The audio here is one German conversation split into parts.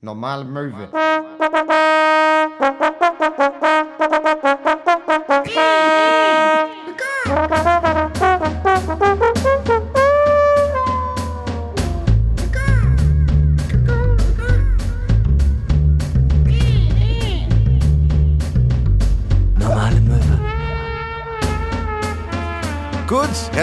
Normale Möwe.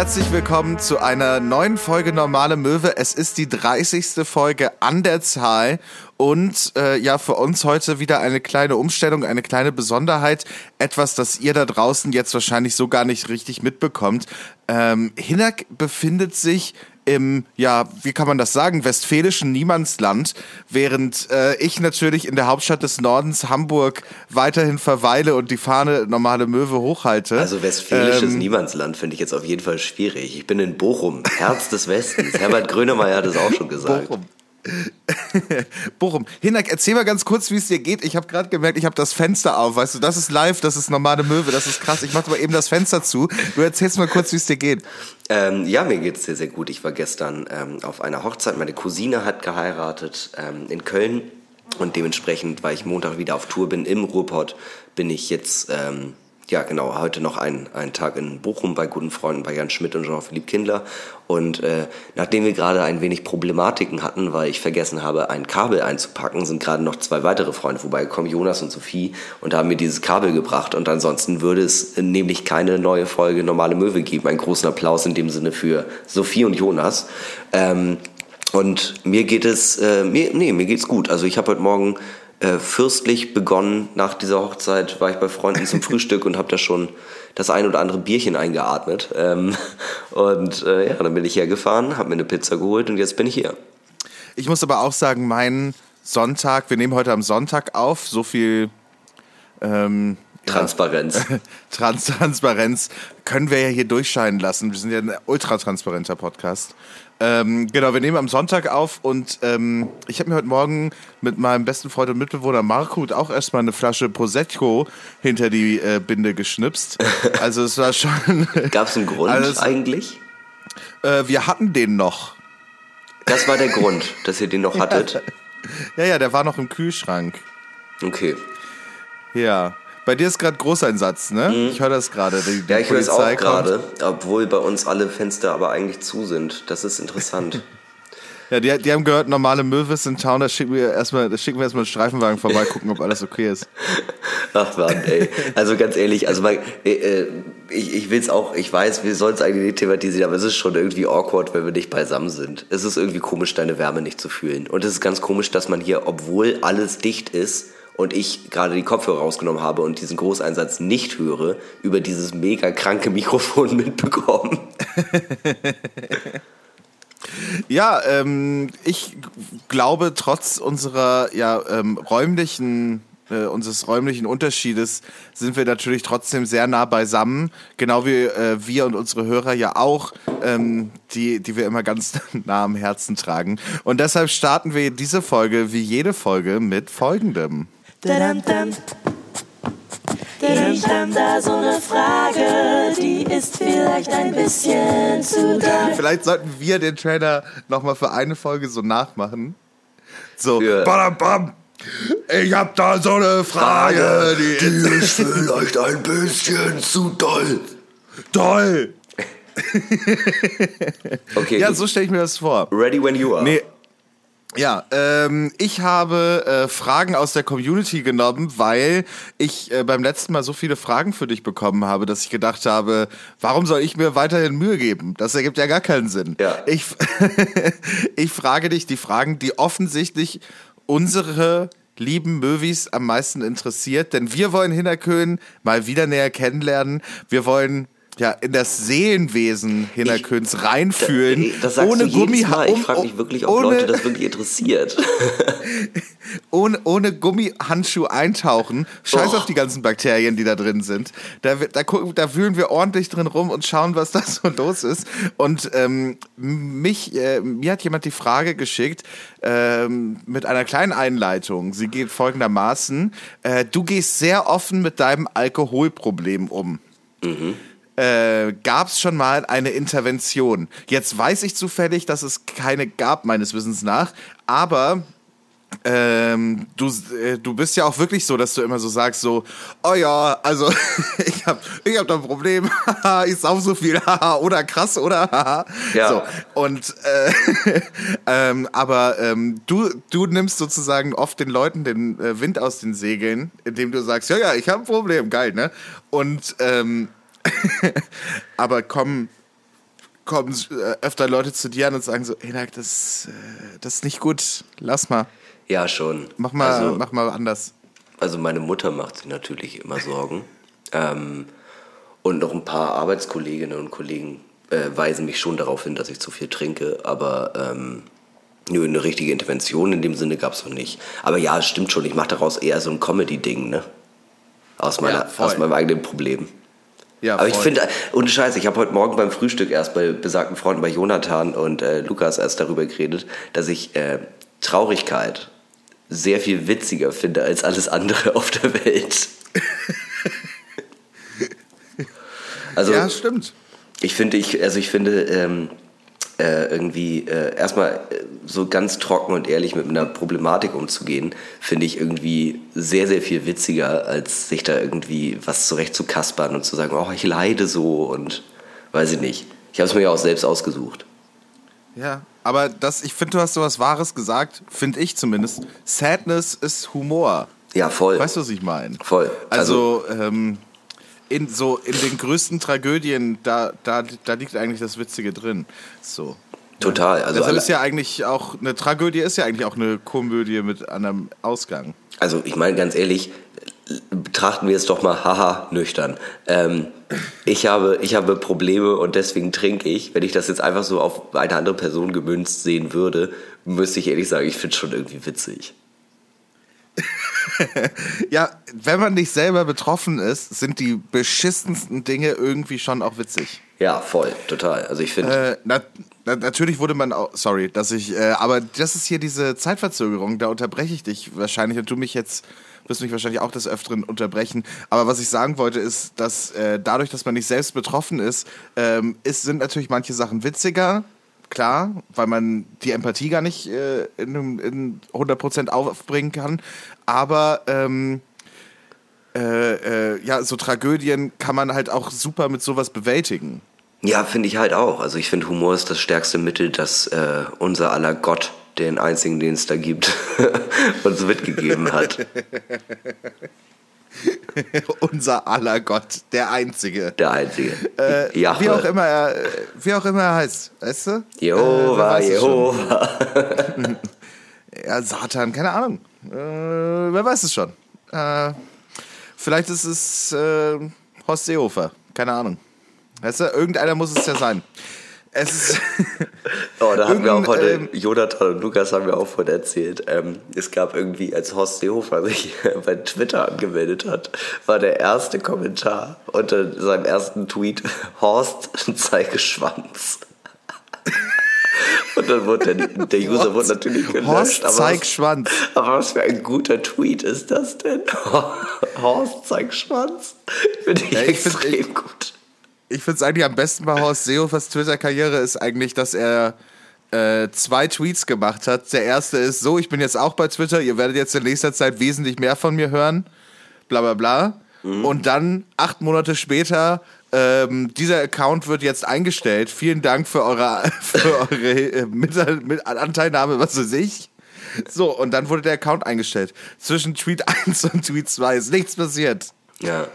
Herzlich willkommen zu einer neuen Folge Normale Möwe. Es ist die 30. Folge an der Zahl und äh, ja, für uns heute wieder eine kleine Umstellung, eine kleine Besonderheit. Etwas, das ihr da draußen jetzt wahrscheinlich so gar nicht richtig mitbekommt. Ähm, Hinak befindet sich im, ja, wie kann man das sagen, westfälischen Niemandsland, während äh, ich natürlich in der Hauptstadt des Nordens, Hamburg, weiterhin verweile und die Fahne normale Möwe hochhalte. Also westfälisches Ähm, Niemandsland finde ich jetzt auf jeden Fall schwierig. Ich bin in Bochum, Herz des Westens. Herbert Grönemeyer hat es auch schon gesagt. Bochum. Bochum. Hinak, erzähl mal ganz kurz, wie es dir geht. Ich habe gerade gemerkt, ich habe das Fenster auf. Weißt du, das ist live, das ist normale Möwe, das ist krass. Ich mache mal eben das Fenster zu. Du erzählst mal kurz, wie es dir geht. Ähm, ja, mir geht's sehr, sehr gut. Ich war gestern ähm, auf einer Hochzeit. Meine Cousine hat geheiratet ähm, in Köln. Und dementsprechend, weil ich Montag wieder auf Tour bin im Ruhrpott, bin ich jetzt, ähm, ja genau, heute noch einen, einen Tag in Bochum bei guten Freunden, bei Jan Schmidt und Jean-Philippe Kindler. Und äh, nachdem wir gerade ein wenig Problematiken hatten, weil ich vergessen habe, ein Kabel einzupacken, sind gerade noch zwei weitere Freunde vorbeigekommen, Jonas und Sophie, und haben mir dieses Kabel gebracht. Und ansonsten würde es nämlich keine neue Folge Normale Möwe geben. Einen großen Applaus in dem Sinne für Sophie und Jonas. Ähm, und mir geht es, äh, mir, nee, mir geht's gut. Also ich habe heute Morgen äh, fürstlich begonnen. Nach dieser Hochzeit war ich bei Freunden zum Frühstück und habe da schon das ein oder andere Bierchen eingeatmet. Ähm, und äh, ja, dann bin ich hergefahren, habe mir eine Pizza geholt und jetzt bin ich hier. Ich muss aber auch sagen, mein Sonntag, wir nehmen heute am Sonntag auf, so viel ähm, Transparenz. Trans Transparenz können wir ja hier durchscheinen lassen. Wir sind ja ein ultratransparenter Podcast. Ähm, genau, wir nehmen am Sonntag auf und ähm, ich habe mir heute Morgen mit meinem besten Freund und Mitbewohner Markut auch erstmal eine Flasche Prosecco hinter die äh, Binde geschnipst. Also es war schon. Gab es einen Grund Alles- eigentlich? äh, wir hatten den noch. Das war der Grund, dass ihr den noch hattet. Ja, ja, der war noch im Kühlschrank. Okay. Ja. Bei dir ist gerade Großeinsatz, ne? Ich höre das gerade. Mhm. Ja, ich höre es auch gerade, obwohl bei uns alle Fenster aber eigentlich zu sind. Das ist interessant. Ja, die, die haben gehört, normale Möwe ist in Town, da schicken wir erstmal, da schicken wir erstmal einen Streifenwagen vorbei, gucken, ob alles okay ist. Ach Mann, ey. Also ganz ehrlich, also mal, äh, äh, ich, ich will's auch, ich weiß, wir sollen es eigentlich nicht thematisieren, aber es ist schon irgendwie awkward, wenn wir nicht beisammen sind. Es ist irgendwie komisch, deine Wärme nicht zu fühlen. Und es ist ganz komisch, dass man hier, obwohl alles dicht ist und ich gerade die Kopfhörer rausgenommen habe und diesen Großeinsatz nicht höre, über dieses mega kranke Mikrofon mitbekommen. Ja, ähm, ich glaube, trotz unserer ja, ähm, räumlichen, äh, unseres räumlichen Unterschiedes sind wir natürlich trotzdem sehr nah beisammen, genau wie äh, wir und unsere Hörer ja auch, ähm, die, die wir immer ganz nah am Herzen tragen. Und deshalb starten wir diese Folge wie jede Folge mit folgendem. Ich hab da so eine Frage, die ist vielleicht ein bisschen zu doll. Vielleicht sollten wir den Trailer nochmal für eine Folge so nachmachen. So, badam, bam. Ich hab da so eine Frage, die ist vielleicht ein bisschen zu doll. toll. Okay, Ja, so stelle ich mir das vor. ready when you are. Nee. Ja, ähm, ich habe äh, Fragen aus der Community genommen, weil ich äh, beim letzten Mal so viele Fragen für dich bekommen habe, dass ich gedacht habe, warum soll ich mir weiterhin Mühe geben? Das ergibt ja gar keinen Sinn. Ja. Ich, ich frage dich die Fragen, die offensichtlich unsere lieben Möwis am meisten interessiert, denn wir wollen Hinterkön mal wieder näher kennenlernen. Wir wollen ja in das Seelenwesen Hinterköns reinfühlen, Das sagst ohne du jedes Gummi Mal. Ich frage mich wirklich, ob ohne, Leute das wirklich interessiert. ohne, ohne Gummihandschuh eintauchen. Scheiß Oh. auf die ganzen Bakterien, die da drin sind. Da, da, gucken, da wühlen wir ordentlich drin rum und schauen, was da so los ist. Und ähm, mich, äh, mir hat jemand die Frage geschickt ähm, mit einer kleinen Einleitung. Sie geht folgendermaßen: äh, Du gehst sehr offen mit deinem Alkoholproblem um. Äh, gab es schon mal eine Intervention. Jetzt weiß ich zufällig, dass es keine gab, meines Wissens nach, aber ähm, du, äh, du bist ja auch wirklich so, dass du immer so sagst, so, oh ja, also ich hab, ich hab da ein Problem, ich sauf so viel, oder krass, oder? Ja. So, und äh, ähm, aber ähm, du, du nimmst sozusagen oft den Leuten den äh, Wind aus den Segeln, indem du sagst, ja, ja, ich habe ein Problem, geil, ne? Und ähm, aber kommen kommen äh, öfter Leute zu dir an und sagen so, Enak, das, äh, das ist nicht gut, lass mal. Ja, schon. Mach mal, Also, mach mal anders. also meine Mutter macht sich natürlich immer Sorgen. Ähm, und noch ein paar Arbeitskolleginnen und Kollegen äh, weisen mich schon darauf hin, dass ich zu viel trinke. Aber ähm, nö, eine richtige Intervention in dem Sinne gab es noch nicht. Aber ja, es stimmt schon. Ich mache daraus eher so ein Comedy-Ding, ne? Aus, meiner, Ja, aus meinem eigenen Problem. Ja, Aber ich finde, ohne Scheiß, ich habe heute Morgen beim Frühstück erst bei besagten Freunden, bei Jonathan und äh, Lukas erst darüber geredet, dass ich äh, Traurigkeit sehr viel witziger finde als alles andere auf der Welt. also ja, stimmt. ich finde, ich, also ich finde ähm, äh, irgendwie äh, erstmal äh, so ganz trocken und ehrlich mit einer Problematik umzugehen, finde ich irgendwie sehr, sehr viel witziger, als sich da irgendwie was zurecht zu kaspern und zu sagen, oh, ich leide so und weiß ich nicht. Ich habe es mir ja auch selbst ausgesucht. Ja, aber das, ich finde, du hast so was Wahres gesagt, finde ich zumindest. Sadness ist Humor. Ja, voll. Weißt du, was ich meine? Voll. Also, ähm, in, so in den größten Tragödien, da, da, da liegt eigentlich das Witzige drin. So. Total. Also, Deshalb ist ja eigentlich auch, eine Tragödie ist ja eigentlich auch eine Komödie mit einem Ausgang. also ich meine ganz ehrlich, betrachten wir es doch mal haha nüchtern. Ähm, ich, habe, ich habe Probleme und deswegen trinke ich. Wenn ich das jetzt einfach so auf eine andere Person gemünzt sehen würde, müsste ich ehrlich sagen, ich finde es schon irgendwie witzig. Ja, wenn man nicht selber betroffen ist, sind die beschissensten Dinge irgendwie schon auch witzig. Ja, voll, total. Also ich finde, Äh, na, na, natürlich wurde man auch, sorry, dass ich, äh, aber das ist hier diese Zeitverzögerung, da unterbreche ich dich wahrscheinlich und du mich jetzt, wirst mich wahrscheinlich auch des Öfteren unterbrechen. Aber was ich sagen wollte, ist, dass äh, dadurch, dass man nicht selbst betroffen ist, ähm, ist, sind natürlich manche Sachen witziger, klar, weil man die Empathie gar nicht äh, in, in 100% aufbringen kann. Aber ähm, äh, äh, ja, so Tragödien kann man halt auch super mit sowas bewältigen. ja, finde ich halt auch. Also ich finde, Humor ist das stärkste Mittel, das äh, unser aller Gott, den einzigen, den es da gibt, uns mitgegeben hat. Unser aller Gott, der Einzige. Der einzige. Äh, Jahwe. wie, auch immer er, äh, wie auch immer er heißt, weißt du? Äh, Jehova, schon. Jehova. Ja, Satan, keine Ahnung. Äh, wer weiß es schon. Äh, vielleicht ist es äh, Horst Seehofer, keine Ahnung. Weißt du, irgendeiner muss es ja sein. Es ist, Oh, da haben wir auch heute, ähm, Jonathan und Lukas haben mir auch von erzählt, ähm, es gab irgendwie, als Horst Seehofer sich bei Twitter angemeldet hat, war der erste Kommentar unter seinem ersten Tweet, Horst, zeige Schwanz. Und dann wurde der, der User wurde natürlich gelöscht. Horst aber zeig was, Schwanz. aber was für ein guter Tweet ist das denn? Horst zeig Schwanz. Finde ich Ja, ich find- extrem ich- gut. Ich finde es eigentlich am besten bei Horst Seehofers Twitter-Karriere ist eigentlich, dass er äh, zwei Tweets gemacht hat. Der erste ist so, ich bin jetzt auch bei Twitter, ihr werdet jetzt in nächster Zeit wesentlich mehr von mir hören, bla bla bla. Und dann, acht Monate später, ähm, dieser Account wird jetzt eingestellt. Vielen Dank für eure, für eure äh, mit, mit Anteilnahme, was weiß ich. So, und dann wurde der Account eingestellt. Zwischen Tweet 1 und Tweet 2 ist nichts passiert. Ja.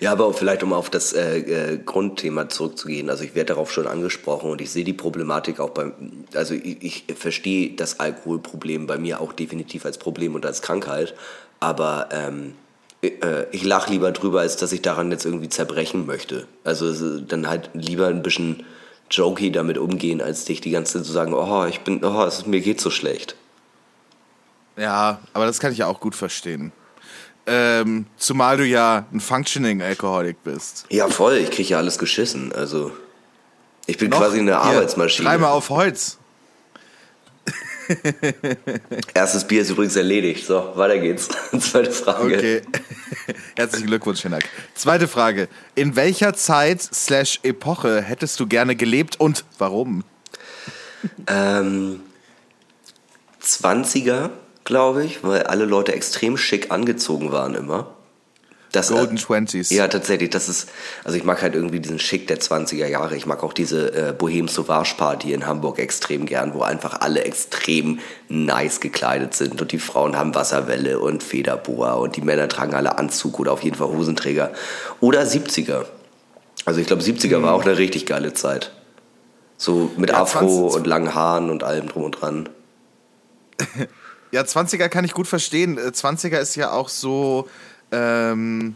Ja, aber vielleicht um auf das äh, äh, Grundthema zurückzugehen. Also ich werde darauf schon angesprochen und ich sehe die Problematik auch beim, also ich, ich verstehe das Alkoholproblem bei mir auch definitiv als Problem und als Krankheit, aber ähm, äh, ich lache lieber drüber, als dass ich daran jetzt irgendwie zerbrechen möchte. Also ist dann halt lieber ein bisschen jokey damit umgehen, als dich die ganze Zeit zu sagen, oh, ich bin, oh, es mir geht so schlecht. Ja, aber das kann ich ja auch gut verstehen. Ähm, zumal du ja ein Functioning Alcoholic bist. Ja, voll, ich kriege ja alles geschissen. Also ich bin Noch? quasi eine Arbeitsmaschine. Dreimal auf Holz. Erstes Bier ist übrigens erledigt. So, weiter geht's. Zweite Frage. Okay. Herzlichen Glückwunsch, Hinak. Zweite Frage. In welcher Zeit slash Epoche hättest du gerne gelebt und warum? Ähm, 20er glaube ich, weil alle Leute extrem schick angezogen waren immer. Das, Golden äh, Twenties. Ja, tatsächlich. Das ist, also ich mag halt irgendwie diesen Schick der 20er Jahre. Ich mag auch diese äh, Bohem Sauvage Party in Hamburg extrem gern, wo einfach alle extrem nice gekleidet sind und die Frauen haben Wasserwelle und Federboa und die Männer tragen alle Anzug oder auf jeden Fall Hosenträger. Oder 70er. Also ich glaube, 70er war auch eine richtig geile Zeit. So mit Ja, Afro 20 und langen Haaren und allem drum und dran. Ja, 20er kann ich gut verstehen. Äh, 20er ist ja auch so ähm,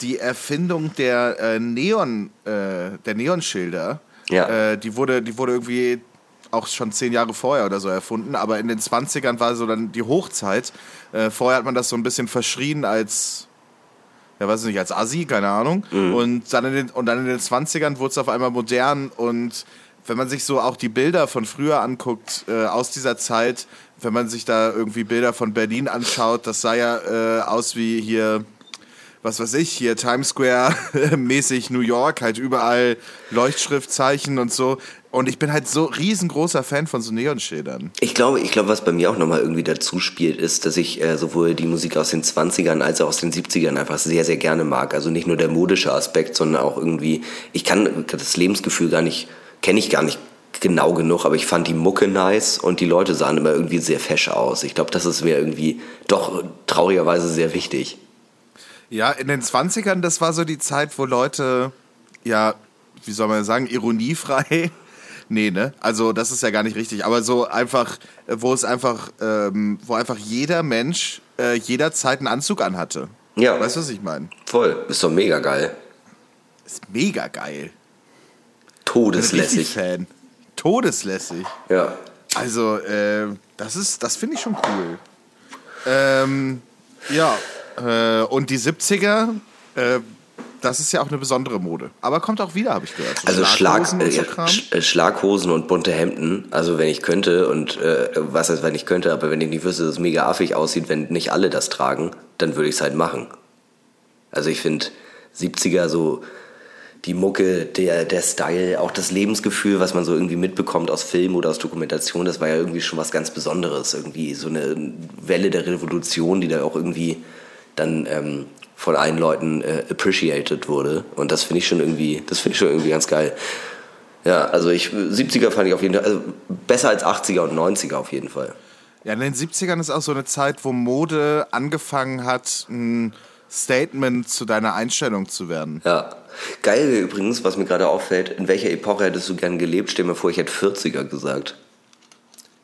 die Erfindung der äh, Neon, äh, der Neonschilder. Ja. Äh, die wurde, die wurde irgendwie auch schon zehn Jahre vorher oder so erfunden, aber in den 20ern war so dann die Hochzeit. Äh, vorher hat man das so ein bisschen verschrien als ja, weiß ich nicht, als Assi, keine Ahnung. Und, dann in den, und dann in den 20ern wurde es auf einmal modern und wenn man sich so auch die Bilder von früher anguckt, äh, aus dieser Zeit, wenn man sich da irgendwie Bilder von Berlin anschaut, das sah ja äh, aus wie hier, was weiß ich, hier Times Square mäßig New York, halt überall Leuchtschriftzeichen und so. Und ich bin halt so riesengroßer Fan von so Neonschildern. Ich glaube, ich glaube, was bei mir auch nochmal irgendwie dazu spielt, ist, dass ich äh, sowohl die Musik aus den 20ern als auch aus den 70ern einfach sehr, sehr gerne mag. Also nicht nur der modische Aspekt, sondern auch irgendwie, ich kann das Lebensgefühl gar nicht, kenne ich gar nicht genau genug, aber ich fand die Mucke nice und die Leute sahen immer irgendwie sehr fesch aus. Ich glaube, das ist mir irgendwie doch traurigerweise sehr wichtig. Ja, in den 20ern, das war so die Zeit, wo Leute, ja, wie soll man sagen, ironiefrei. Nee, ne? Also das ist ja gar nicht richtig. Aber so einfach, wo es einfach, ähm, wo einfach jeder Mensch äh, jederzeit einen Anzug anhatte. Ja. Weißt du, was ich meine? Voll, ist doch mega geil. Ist mega geil. Todeslässig. Fan. Todeslässig. Ja. Also, äh, das ist, das finde ich schon cool. Ähm, ja, äh, und die 70er, äh, das ist ja auch eine besondere Mode. Aber kommt auch wieder, habe ich gehört. So Also Schlag, Schlaghosen äh, und so ja, Kram. Sch- äh, Schlaghosen und bunte Hemden. Also wenn ich könnte und äh, was heißt, wenn ich könnte, aber wenn ich nicht wüsste, dass es mega affig aussieht, wenn nicht alle das tragen, dann würde ich es halt machen. Also ich finde 70er so die Mucke, der, der Style, auch das Lebensgefühl, was man so irgendwie mitbekommt aus Film oder aus Dokumentation, das war ja irgendwie schon was ganz Besonderes. Irgendwie so eine Welle der Revolution, die da auch irgendwie dann ähm, von allen Leuten äh, appreciated wurde. Und das finde ich schon irgendwie, das finde ich schon irgendwie ganz geil. Ja, also ich 70er fand ich auf jeden Fall, also besser als 80er und 90er auf jeden Fall. Ja, in den 70ern ist auch so eine Zeit, wo Mode angefangen hat, ein Statement zu deiner Einstellung zu werden. Ja. Geil übrigens, was mir gerade auffällt, in welcher Epoche hättest du gern gelebt? Stell mir vor, ich hätte 40er gesagt.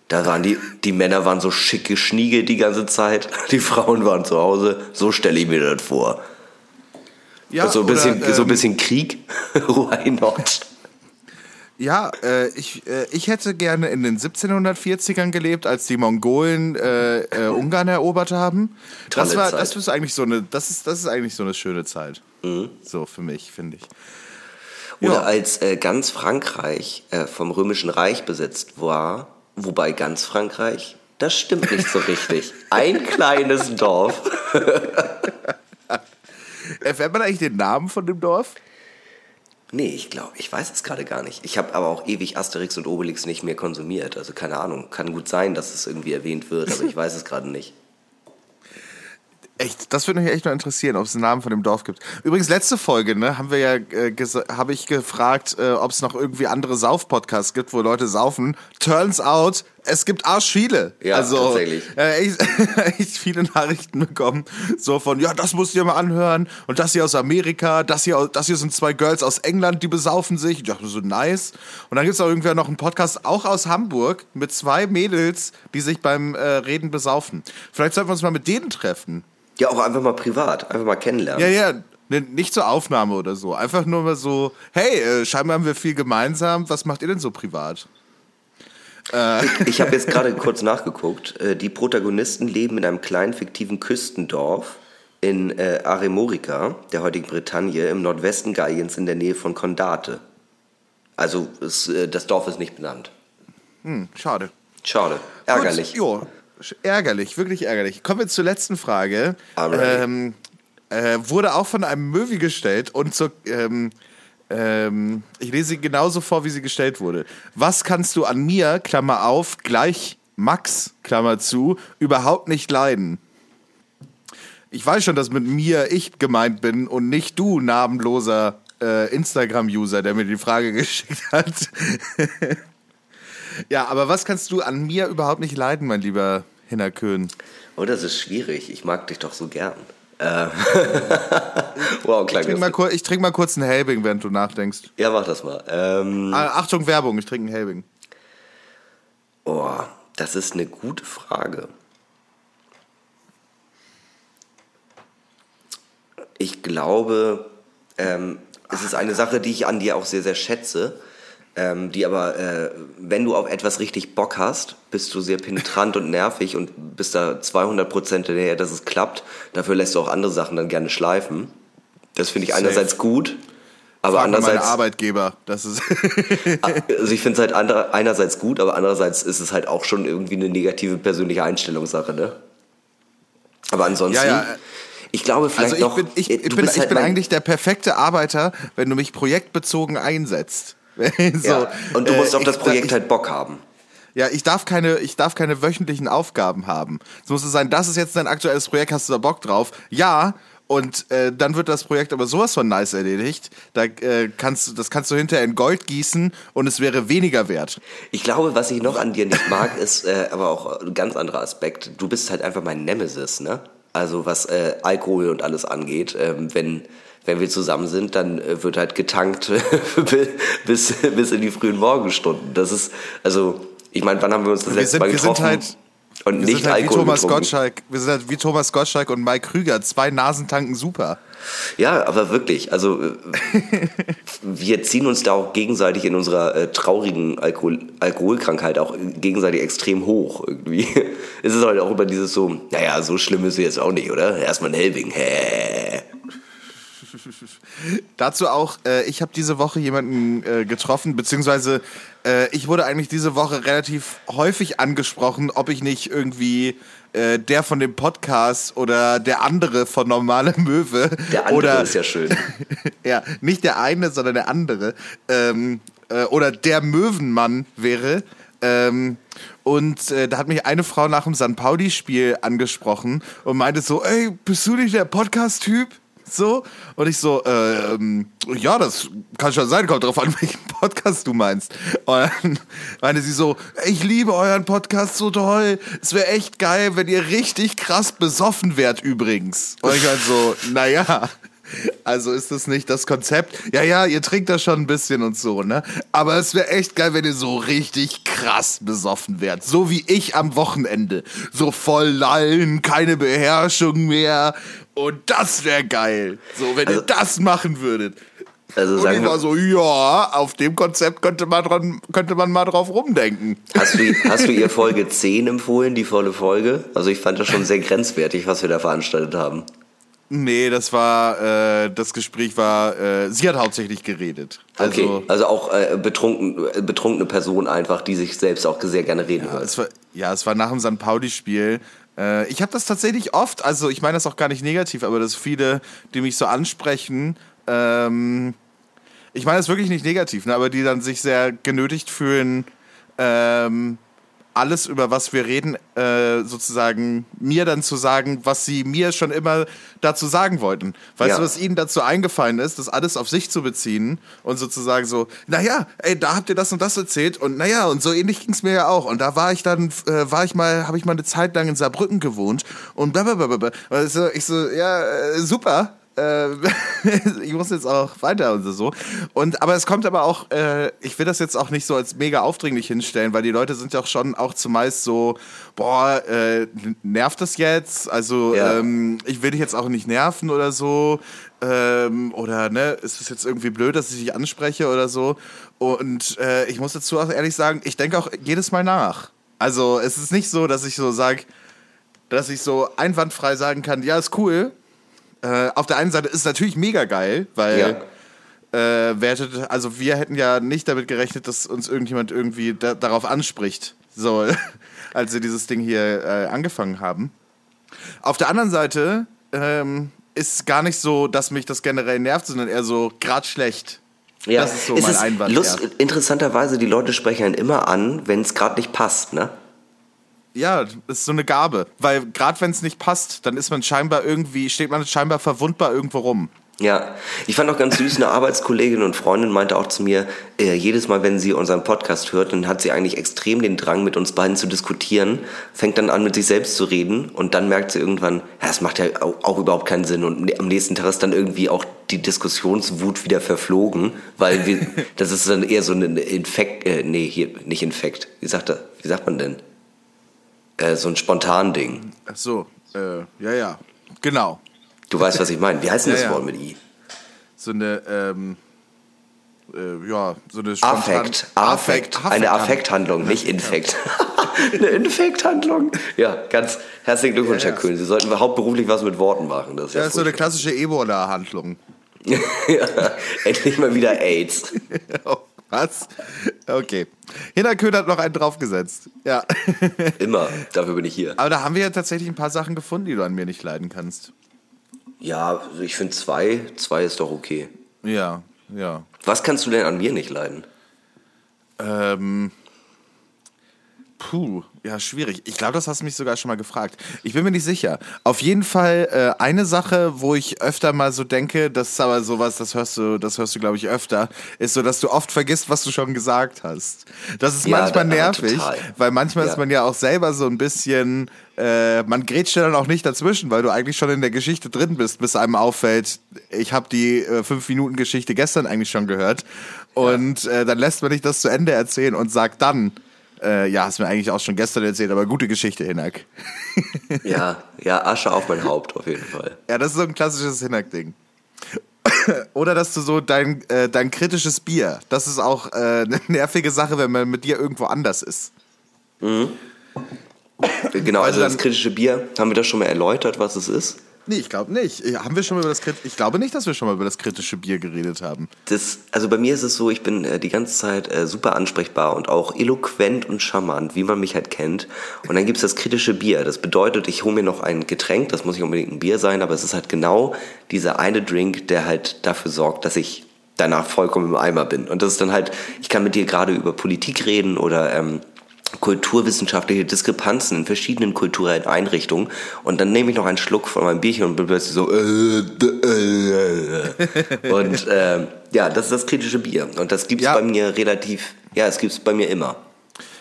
Da waren die, die Männer waren so schick geschniegelt die ganze Zeit, die Frauen waren zu Hause. So stelle ich mir das vor. Ja, so, ein bisschen, oder, so ein ähm, bisschen Krieg, why not? Ja, äh, ich, äh, ich hätte gerne in den 1740ern gelebt, als die Mongolen äh, äh, Ungarn erobert haben. Das war, Zeit. das ist eigentlich so eine, das ist, das ist eigentlich so eine schöne Zeit. Mhm. So für mich, finde ich. Oder Ja. als äh, ganz Frankreich äh, vom Römischen Reich besetzt war, wobei ganz Frankreich, das stimmt nicht so richtig. Ein kleines Dorf. Erfährt man eigentlich den Namen von dem Dorf? Nee, ich glaube, ich weiß es gerade gar nicht. Ich habe aber auch ewig Asterix und Obelix nicht mehr konsumiert. Also keine Ahnung. Kann gut sein, dass es irgendwie erwähnt wird, aber ich weiß es gerade nicht. Echt, das würde mich echt mal interessieren, ob es einen Namen von dem Dorf gibt. Übrigens, letzte Folge, ne, haben wir ja, äh, habe ich gefragt, äh, ob es noch irgendwie andere Sauf-Podcasts gibt, wo Leute saufen. Turns out, es gibt arsch viele. Ja, also, tatsächlich. Äh, echt, echt viele Nachrichten bekommen, so von, ja, das musst du dir mal anhören und das hier aus Amerika, das hier, das hier sind zwei Girls aus England, die besaufen sich. Ich dachte so, nice. Und dann gibt's auch irgendwer noch einen Podcast, auch aus Hamburg, mit zwei Mädels, die sich beim äh, Reden besaufen. Vielleicht sollten wir uns mal mit denen treffen. Ja, auch einfach mal privat, einfach mal kennenlernen. Ja, ja, ne, nicht zur Aufnahme oder so. Einfach nur mal so, hey, äh, scheinbar haben wir viel gemeinsam. Was macht ihr denn so privat? Ich habe jetzt gerade kurz nachgeguckt. Äh, Die Protagonisten leben in einem kleinen fiktiven Küstendorf in äh, Aremorica, der heutigen Bretagne, im Nordwesten Galliens in der Nähe von Condate. Also äh, das Dorf ist nicht benannt. Hm, schade. Schade, ärgerlich. Gut, jo, ärgerlich, wirklich ärgerlich. Kommen wir zur letzten Frage. Ähm, äh, wurde auch von einem Möwi gestellt und zur, ähm, ähm, ich lese sie genauso vor, wie sie gestellt wurde. Was kannst du an mir, Klammer auf, gleich Max, Klammer zu, überhaupt nicht leiden. Ich weiß schon, dass mit mir ich gemeint bin und nicht du, namenloser äh, Instagram-User, der mir die Frage geschickt hat. Ja, aber was kannst du an mir überhaupt nicht leiden, mein lieber Hinnerkön? Oh, das ist schwierig. Ich mag dich doch so gern. Äh. wow, klar. Ich trinke mal, trink mal kurz einen Helbing, während du nachdenkst. Ja, mach das mal. Ähm, Ah, Achtung, Werbung, ich trinke einen Helbing. oh, das ist eine gute Frage. Ich glaube, ähm, es ist eine Sache, die ich an dir auch sehr, sehr schätze. Ähm, die aber, äh, wenn du auf etwas richtig Bock hast, bist du sehr penetrant und nervig und bist da 200 Prozent hinterher, dass es klappt. Dafür lässt du auch andere Sachen dann gerne schleifen. Das finde ich Safe. einerseits gut, aber Frag mal meine andererseits, Arbeitgeber. Das ist also ich finde es halt andere, einerseits gut, aber andererseits ist es halt auch schon irgendwie eine negative persönliche Einstellungssache, ne? Aber ansonsten, Ja, ja. ich glaube vielleicht also ich noch, bin, ich, äh, ich bin, bist ich halt bin eigentlich der perfekte Arbeiter, wenn du mich projektbezogen einsetzt. so, ja, und du musst äh, auf das ich- Projekt ich, halt Bock haben. Ja, ich darf keine, ich darf keine wöchentlichen Aufgaben haben. Es muss sein, das ist jetzt dein aktuelles Projekt, hast du da Bock drauf? Ja. Und äh, dann wird das Projekt aber sowas von nice erledigt. Da äh, kannst du, das kannst du hinterher in Gold gießen und es wäre weniger wert. Ich glaube, was ich noch an dir nicht mag, ist äh, aber auch ein ganz anderer Aspekt. Du bist halt einfach mein Nemesis, ne? Also was äh, Alkohol und alles angeht. Ähm, wenn, wenn wir zusammen sind, dann äh, wird halt getankt bis, bis in die frühen Morgenstunden. Das ist, also, ich meine, wann haben wir uns das Wir letzte sind, Mal wir getroffen? sind halt, und wir nicht sind halt wie Thomas getrunken. Gottschalk. Wir sind halt wie Thomas Gottschalk und Mike Krüger. Zwei Nasentanken super. Ja, aber wirklich, also äh, wir ziehen uns da auch gegenseitig in unserer äh, traurigen Alkohol Alkoholkrankheit auch gegenseitig extrem hoch irgendwie. Es ist halt auch immer dieses so, naja, so schlimm ist es jetzt auch nicht, oder? Erstmal ein Helbing, hä? Dazu auch, äh, ich habe diese Woche jemanden äh, getroffen, beziehungsweise äh, ich wurde eigentlich diese Woche relativ häufig angesprochen, ob ich nicht irgendwie äh, der von dem Podcast oder der andere von Normale Möwe Der andere oder ist ja schön. ja, nicht der eine, sondern der andere ähm, äh, oder der Möwenmann wäre. Ähm, und äh, da hat mich eine Frau nach dem San Pauli-Spiel angesprochen und meinte so, ey, bist du nicht der Podcast-Typ? So, und ich so, ähm, ja, das kann schon sein, kommt drauf an, welchen Podcast du meinst. Und dann meinte sie so, ich liebe euren Podcast so toll. Es wäre echt geil, wenn ihr richtig krass besoffen wärt übrigens. Und ich halt so, naja, also ist das nicht das Konzept? Ja, ja, ihr trinkt das schon ein bisschen und so, ne? Aber es wäre echt geil, wenn ihr so richtig krass besoffen wärt. So wie ich am Wochenende. So voll lallen, keine Beherrschung mehr. Und das wäre geil. So, wenn ihr das machen würdet. Also Und sagen ich war so, ja, auf dem Konzept könnte man, dran, könnte man mal drauf rumdenken. hast du, hast du ihr Folge 10 empfohlen, die volle Folge? Also ich fand das schon sehr grenzwertig, was wir da veranstaltet haben. Nee, das war, äh, das Gespräch war, äh, sie hat hauptsächlich geredet. Also, Okay, also auch äh, betrunken, äh, betrunkene Person einfach, die sich selbst auch sehr gerne reden Ja, hört. es war, ja, es war nach dem St. Pauli-Spiel. Äh, ich habe das tatsächlich oft, also ich meine das auch gar nicht negativ, aber dass viele, die mich so ansprechen, ähm, ich meine das wirklich nicht negativ, ne, aber die dann sich sehr genötigt fühlen, ähm, alles, über was wir reden, äh, sozusagen mir dann zu sagen, was sie mir schon immer dazu sagen wollten. Weißt Ja. du, was ihnen dazu eingefallen ist, das alles auf sich zu beziehen und sozusagen so, naja, ey, da habt ihr das und das erzählt und naja, und so ähnlich ging's mir ja auch. Und da war ich dann, äh, war ich mal, habe ich mal eine Zeit lang in Saarbrücken gewohnt und blablabla. Also ich so, ja, äh, super, äh, ich muss jetzt auch weiter und so. Und aber es kommt aber auch, äh, ich will das jetzt auch nicht so als mega aufdringlich hinstellen, weil die Leute sind ja auch schon auch zumeist so, boah, äh, nervt das jetzt? Also Ja. ähm, ich will dich jetzt auch nicht nerven oder so. Ähm, oder ne, ist es jetzt irgendwie blöd, dass ich dich anspreche oder so? Und äh, ich muss dazu auch ehrlich sagen, ich denke auch jedes Mal nach. Also es ist nicht so, dass ich so sage, dass ich so einwandfrei sagen kann, ja, ist cool. Äh, auf der einen Seite ist es natürlich mega geil, weil äh, wer hätte, also wir hätten ja nicht damit gerechnet, dass uns irgendjemand irgendwie da, darauf anspricht, so als wir dieses Ding hier äh, angefangen haben. Auf der anderen Seite ähm, ist es gar nicht so, dass mich das generell nervt, sondern eher so grad schlecht. Ja, Das ist so es mein ist Einwand, Lust, ja. Interessanterweise, die Leute sprechen einen immer an, wenn es gerade nicht passt, ne? Ja, das ist so eine Gabe. Weil gerade wenn es nicht passt, dann ist man scheinbar irgendwie, steht man scheinbar verwundbar irgendwo rum. Ja, ich fand auch ganz süß, eine Arbeitskollegin und Freundin meinte auch zu mir, äh, jedes Mal, wenn sie unseren Podcast hört, dann hat sie eigentlich extrem den Drang, mit uns beiden zu diskutieren, fängt dann an, mit sich selbst zu reden und dann merkt sie irgendwann, ja, es macht ja auch, auch überhaupt keinen Sinn und am nächsten Tag ist dann irgendwie auch die Diskussionswut wieder verflogen, weil wir, das ist dann eher so ein Infekt, äh, nee, hier, nicht Infekt, wie sagt, er, wie sagt man denn? Äh, so ein spontan Ding. Ach so, äh, ja, ja, genau. Du weißt, was ich meine. Wie heißt denn Ja, das ja. Wort mit I? So eine, ähm, äh, ja, so eine spontan- Affekt. Affekt. Eine Affekthandlung, nicht Infekt. Eine Infekthandlung. Ja, ganz herzlichen Glückwunsch, Ja, Herr ja. Köhn. Sie sollten hauptberuflich was mit Worten machen. Das ist ja, Ja, ist so eine klassische Ebola-Handlung. ja, endlich mal wieder AIDS. Oh, Was? Okay. Hinterkön hat noch einen draufgesetzt. Ja. Immer. Dafür bin ich hier. Aber da haben wir ja tatsächlich ein paar Sachen gefunden, die du an mir nicht leiden kannst. Ja, ich finde zwei. Zwei ist doch okay. Ja, ja. Was kannst du denn an mir nicht leiden? Ähm. Puh, ja, schwierig. Ich glaube, das hast du mich sogar schon mal gefragt. Ich bin mir nicht sicher. Auf jeden Fall äh, eine Sache, wo ich öfter mal so denke, das ist aber sowas, das hörst du, das hörst du, glaube ich, öfter, ist so, dass du oft vergisst, was du schon gesagt hast. Das ist Ja, manchmal nervig, weil manchmal Ja. ist man ja auch selber so ein bisschen, äh, man grätscht ja dann auch nicht dazwischen, weil du eigentlich schon in der Geschichte drin bist, bis einem auffällt, ich habe die äh, fünf Minuten Geschichte gestern eigentlich schon gehört. Und äh, dann lässt man dich das zu Ende erzählen und sagt dann, äh, ja, hast mir eigentlich auch schon gestern erzählt, aber gute Geschichte, Hinak. Ja, ja, Asche auf mein Haupt auf jeden Fall. Ja, das ist so ein klassisches Hinak-Ding. Oder dass du so dein, äh, dein kritisches Bier, das ist auch äh, eine nervige Sache, wenn man mit dir irgendwo anders ist. Genau, also dann- das kritische Bier, haben wir das schon mal erläutert, was es ist? Nee, ich glaube nicht. Äh, Haben wir schon mal über das Ich glaube nicht, dass wir schon mal über das kritische Bier geredet haben. Das, also bei mir ist es so, ich bin äh, die ganze Zeit äh, super ansprechbar und auch eloquent und charmant, wie man mich halt kennt. Und dann gibt's das kritische Bier. Das bedeutet, ich hole mir noch ein Getränk, das muss nicht unbedingt ein Bier sein, aber es ist halt genau dieser eine Drink, der halt dafür sorgt, dass ich danach vollkommen im Eimer bin. Und das ist dann halt, ich kann mit dir gerade über Politik reden oder ähm, kulturwissenschaftliche Diskrepanzen in verschiedenen kulturellen Einrichtungen und dann nehme ich noch einen Schluck von meinem Bierchen und bin plötzlich so äh, äh, äh. und ähm, ja, das ist das kritische Bier und das gibt's Ja. bei mir relativ, ja, es gibt's bei mir immer.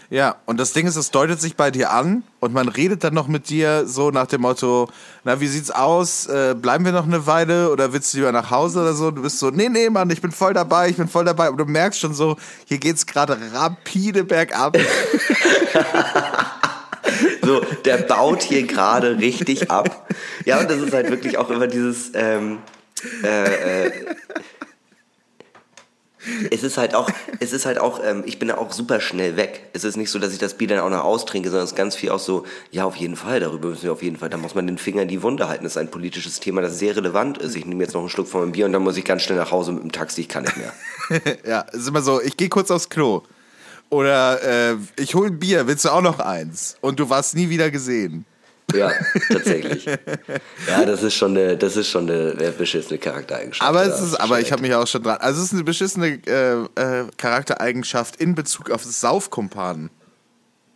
Ja, und das Ding ist, es deutet sich bei dir an und man redet dann noch mit dir so nach dem Motto, na, wie sieht's aus? Äh, bleiben wir noch eine Weile oder willst du lieber nach Hause oder so? Du bist so, nee, nee, Mann, ich bin voll dabei, ich bin voll dabei. Aber du merkst schon so, hier geht's gerade rapide bergab. So, der baut hier gerade richtig ab. Ja, und das ist halt wirklich auch immer dieses, ähm, äh, äh, es ist halt auch, es ist halt auch, ähm, ich bin da auch super schnell weg. Es ist nicht so, dass ich das Bier dann auch noch austrinke, sondern es ist ganz viel auch so, ja, auf jeden Fall, darüber müssen wir auf jeden Fall, da muss man den Finger in die Wunde halten. Das ist ein politisches Thema, das sehr relevant ist. Ich nehme jetzt noch einen Schluck von meinem Bier und dann muss ich ganz schnell nach Hause mit dem Taxi, ich kann nicht mehr. ja, es ist immer so, ich gehe kurz aufs Klo. Oder äh, ich hol ein Bier, willst du auch noch eins? Und du warst nie wieder gesehen. Ja, tatsächlich. Ja, das ist schon eine, das ist schon eine beschissene Charaktereigenschaft. Aber es ist, aber ich habe mich auch schon dran. Also es ist eine beschissene äh, äh, Charaktereigenschaft in Bezug auf Saufkumpanen.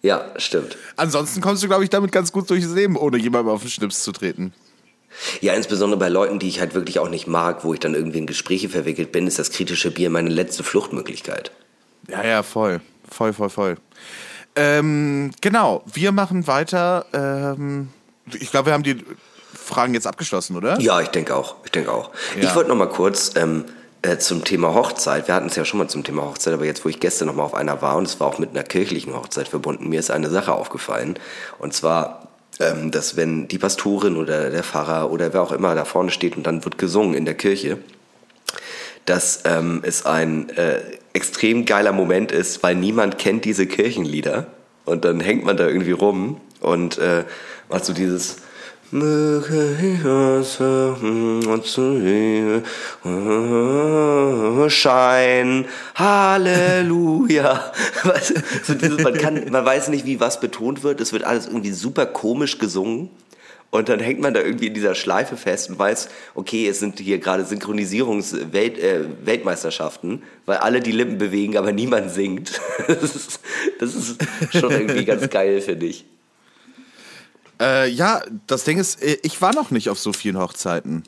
Ja, stimmt. Ansonsten kommst du, glaube ich, damit ganz gut durchs Leben, ohne jemandem auf den Schnips zu treten. Ja, insbesondere bei Leuten, die ich halt wirklich auch nicht mag, wo ich dann irgendwie in Gespräche verwickelt bin, ist das kritische Bier meine letzte Fluchtmöglichkeit. Ja, ja, voll. Voll, voll, voll. Ähm, genau, wir machen weiter. Ähm, ich glaube, wir haben die Fragen jetzt abgeschlossen, oder? Ja, ich denke auch. Ich denke auch. Ja. Ich wollte noch mal kurz ähm, äh, zum Thema Hochzeit. Wir hatten es ja schon mal zum Thema Hochzeit, aber jetzt, wo ich gestern noch mal auf einer war und es war auch mit einer kirchlichen Hochzeit verbunden, mir ist eine Sache aufgefallen. Und zwar, ähm, dass wenn die Pastorin oder der Pfarrer oder wer auch immer da vorne steht und dann wird gesungen in der Kirche, dass ähm, es ein äh, extrem geiler Moment ist, weil niemand kennt diese Kirchenlieder und dann hängt man da irgendwie rum und äh, macht so dieses Schein, Halleluja. Weißt du, so dieses, man, kann, man weiß nicht, wie was betont wird. Es wird alles irgendwie super komisch gesungen. Und dann hängt man da irgendwie in dieser Schleife fest und weiß, okay, es sind hier gerade Synchronisierungsweltmeisterschaften, äh, weil alle die Lippen bewegen, aber niemand singt. Das ist, das ist schon irgendwie ganz geil, finde ich. Äh, ja, das Ding ist, äh, ich war noch nicht auf so vielen Hochzeiten.